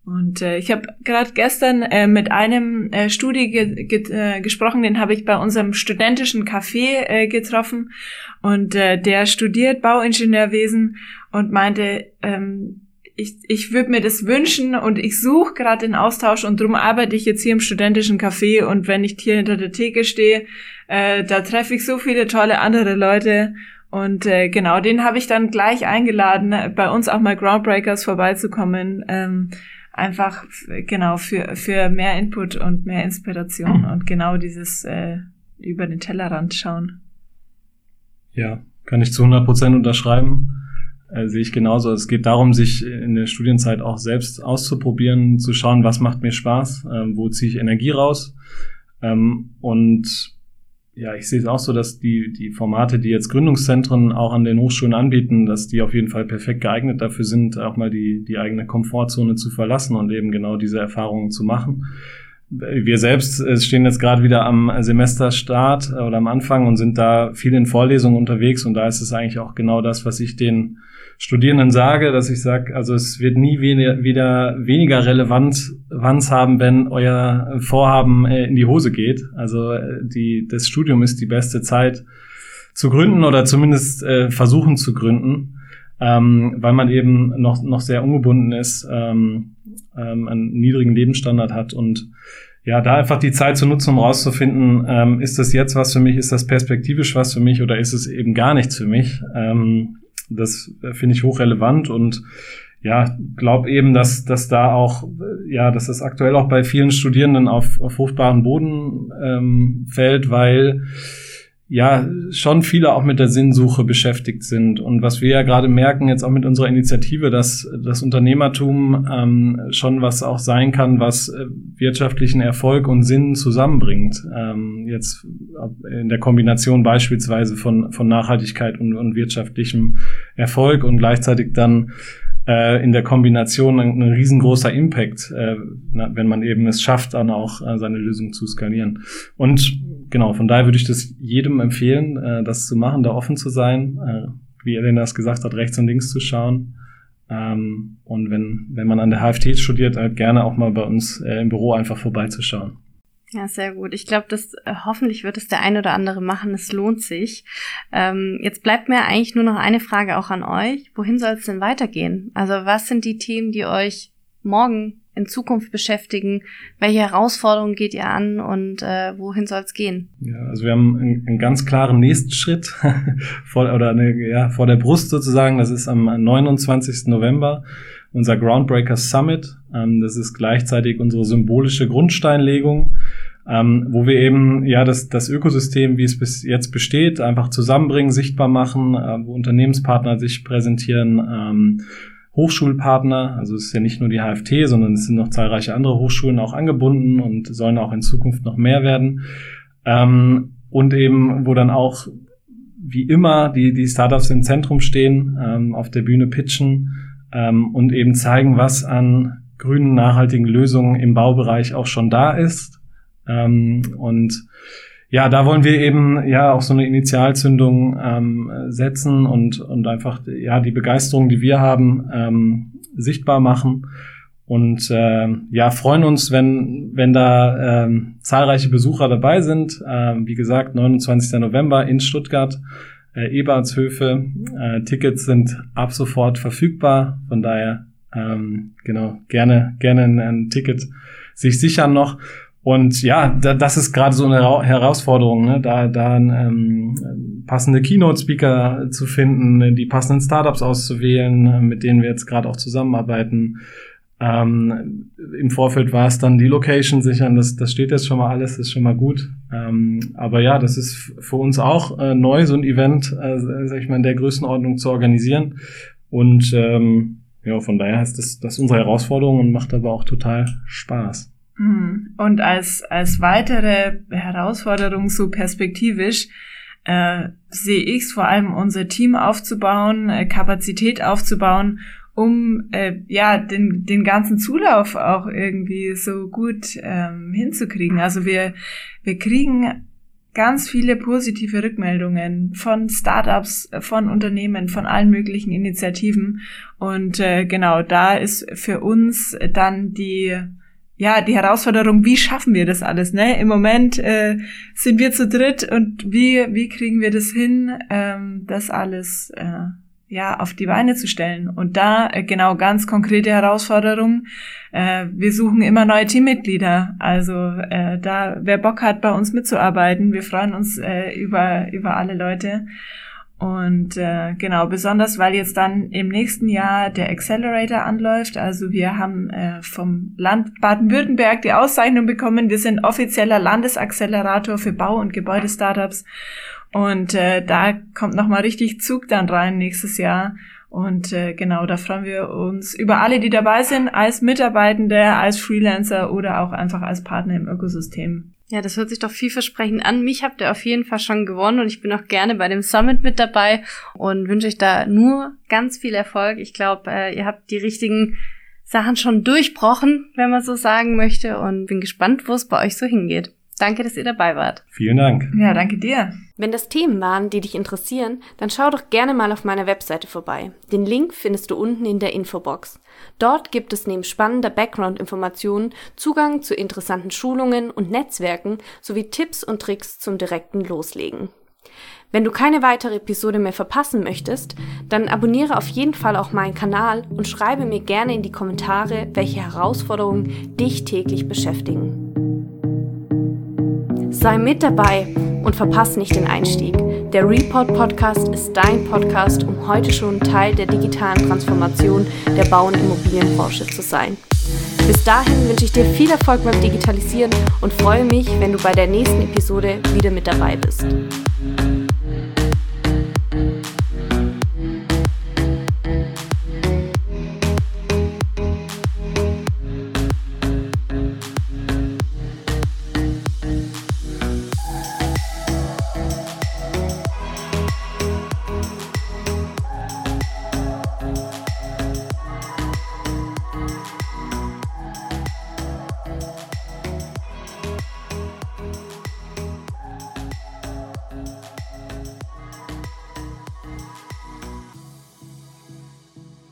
Und äh, ich habe gerade gestern äh, mit einem äh, Studie ge ge äh, gesprochen, den habe ich bei unserem studentischen Café äh, getroffen. Und äh, der studiert Bauingenieurwesen und meinte, ähm, ich, ich würde mir das wünschen und ich suche gerade den Austausch und drum arbeite ich jetzt hier im studentischen Café. Und wenn ich hier hinter der Theke stehe, äh, da treffe ich so viele tolle andere Leute und äh, genau, den habe ich dann gleich eingeladen, bei uns auch mal Groundbreakers vorbeizukommen. Ähm, einfach genau für, für mehr Input und mehr Inspiration und genau dieses äh, über den Tellerrand schauen.
Ja, kann ich zu 100 Prozent unterschreiben. Äh, sehe ich genauso. Es geht darum, sich in der Studienzeit auch selbst auszuprobieren, zu schauen, was macht mir Spaß, äh, wo ziehe ich Energie raus. Ähm, und ja, ich sehe es auch so, dass die, die Formate, die jetzt Gründungszentren auch an den Hochschulen anbieten, dass die auf jeden Fall perfekt geeignet dafür sind, auch mal die, die eigene Komfortzone zu verlassen und eben genau diese Erfahrungen zu machen. Wir selbst äh, stehen jetzt gerade wieder am Semesterstart oder am Anfang und sind da viel in Vorlesungen unterwegs und da ist es eigentlich auch genau das, was ich den Studierenden sage, dass ich sage, also es wird nie wieder weniger Relevanz haben, wenn euer Vorhaben äh, in die Hose geht. Also äh, die, das Studium ist die beste Zeit zu gründen oder zumindest äh, versuchen zu gründen, ähm, weil man eben noch, noch sehr ungebunden ist, ähm, ähm, einen niedrigen Lebensstandard hat und ja, da einfach die Zeit zu nutzen, um rauszufinden, ähm, ist das jetzt was für mich, ist das perspektivisch was für mich oder ist es eben gar nichts für mich. Ähm, das äh, finde ich hochrelevant und ja, glaube eben, dass, dass da auch, ja, dass das aktuell auch bei vielen Studierenden auf, auf fruchtbaren Boden ähm, fällt, weil ja schon viele auch mit der Sinnsuche beschäftigt sind. Und was wir ja gerade merken, jetzt auch mit unserer Initiative, dass das Unternehmertum ähm, schon was auch sein kann, was äh, wirtschaftlichen Erfolg und Sinn zusammenbringt. Ähm, jetzt in der Kombination beispielsweise von, von Nachhaltigkeit und, und wirtschaftlichem Erfolg und gleichzeitig dann äh, in der Kombination ein, ein riesengroßer Impact, äh, wenn man eben es schafft, dann auch äh, seine Lösung zu skalieren. Und genau, von daher würde ich das jedem empfehlen, äh, das zu machen, da offen zu sein, äh, wie Elena es gesagt hat, rechts und links zu schauen. Ähm, und wenn, wenn man an der HFT studiert, halt gerne auch mal bei uns äh, im Büro einfach vorbeizuschauen.
Ja, sehr gut. Ich glaube, das äh, hoffentlich wird es der eine oder andere machen. Es lohnt sich. Ähm, jetzt bleibt mir eigentlich nur noch eine Frage auch an euch. Wohin soll es denn weitergehen? Also was sind die Themen, die euch morgen in Zukunft beschäftigen? Welche Herausforderungen geht ihr an und äh, wohin soll es gehen?
Ja, also wir haben einen, einen ganz klaren nächsten Schritt vor, oder eine, ja, vor der Brust sozusagen. Das ist am 29. November unser Groundbreaker Summit. Ähm, das ist gleichzeitig unsere symbolische Grundsteinlegung, ähm, wo wir eben ja das, das Ökosystem, wie es bis jetzt besteht, einfach zusammenbringen, sichtbar machen, äh, wo Unternehmenspartner sich präsentieren. Ähm, Hochschulpartner, also es ist ja nicht nur die HFT, sondern es sind noch zahlreiche andere Hochschulen auch angebunden und sollen auch in Zukunft noch mehr werden. Und eben, wo dann auch wie immer die, die Startups im Zentrum stehen, auf der Bühne pitchen, ähm, und eben zeigen, was an grünen, nachhaltigen Lösungen im Baubereich auch schon da ist. Ähm, und ja, da wollen wir eben ja auch so eine Initialzündung ähm, setzen und, und einfach ja die Begeisterung, die wir haben, ähm, sichtbar machen. Und äh, ja, freuen uns, wenn, wenn da ähm, zahlreiche Besucher dabei sind. Ähm, wie gesagt, 29. November in Stuttgart äh, Ebertshöfe. Äh, Tickets sind ab sofort verfügbar. Von daher, ähm, genau, gerne, gerne ein, ein Ticket sich sichern noch. Und ja, da, das ist gerade so eine Herausforderung, ne? da, da ähm, passende Keynote-Speaker zu finden, die passenden Startups auszuwählen, mit denen wir jetzt gerade auch zusammenarbeiten. Ähm, Im Vorfeld war es dann die Location sichern, das, das steht jetzt schon mal alles, ist schon mal gut. Ähm, aber ja, das ist für uns auch äh, neu, so ein Event, äh, sag ich mal, in der Größenordnung zu organisieren. Und ähm, ja, von daher ist das, das unsere Herausforderung und macht aber auch total Spaß.
Mhm. Und als, als weitere Herausforderung so perspektivisch äh, sehe ich es vor allem, unser Team aufzubauen, äh, Kapazität aufzubauen um äh, ja den, den ganzen Zulauf auch irgendwie so gut ähm, hinzukriegen. Also wir, wir kriegen ganz viele positive Rückmeldungen von Startups, von Unternehmen, von allen möglichen Initiativen. Und äh, genau, da ist für uns dann die ja, die Herausforderung, wie schaffen wir das alles? Ne? Im Moment äh, sind wir zu dritt und wie, wie kriegen wir das hin, ähm, das alles äh, ja, auf die Beine zu stellen. Und da äh, genau ganz konkrete Herausforderungen. Äh, wir suchen immer neue Teammitglieder. Also äh, da, wer Bock hat, bei uns mitzuarbeiten, wir freuen uns äh, über, über alle Leute. Und äh, genau, besonders weil jetzt dann im nächsten Jahr der Accelerator anläuft. Also wir haben äh, vom Land Baden-Württemberg die Auszeichnung bekommen. Wir sind offizieller Landesaccelerator für Bau- und Gebäudestartups. Und äh, da kommt nochmal richtig Zug dann rein nächstes Jahr. Und äh, genau, da freuen wir uns über alle, die dabei sind, als Mitarbeitende, als Freelancer oder auch einfach als Partner im Ökosystem.
Ja, das hört sich doch vielversprechend an. Mich habt ihr auf jeden Fall schon gewonnen und ich bin auch gerne bei dem Summit mit dabei und wünsche euch da nur ganz viel Erfolg. Ich glaube, äh, ihr habt die richtigen Sachen schon durchbrochen, wenn man so sagen möchte und bin gespannt, wo es bei euch so hingeht. Danke, dass ihr dabei wart.
Vielen Dank.
Ja, danke dir.
Wenn das Themen waren, die dich interessieren, dann schau doch gerne mal auf meiner Webseite vorbei. Den Link findest du unten in der Infobox. Dort gibt es neben spannender Background-Informationen Zugang zu interessanten Schulungen und Netzwerken sowie Tipps und Tricks zum direkten Loslegen. Wenn du keine weitere Episode mehr verpassen möchtest, dann abonniere auf jeden Fall auch meinen Kanal und schreibe mir gerne in die Kommentare, welche Herausforderungen dich täglich beschäftigen. Sei mit dabei und verpasse nicht den Einstieg. Der Report Podcast ist dein Podcast, um heute schon Teil der digitalen Transformation der Bau- und Immobilienbranche zu sein. Bis dahin wünsche ich dir viel Erfolg beim Digitalisieren und freue mich, wenn du bei der nächsten Episode wieder mit dabei bist.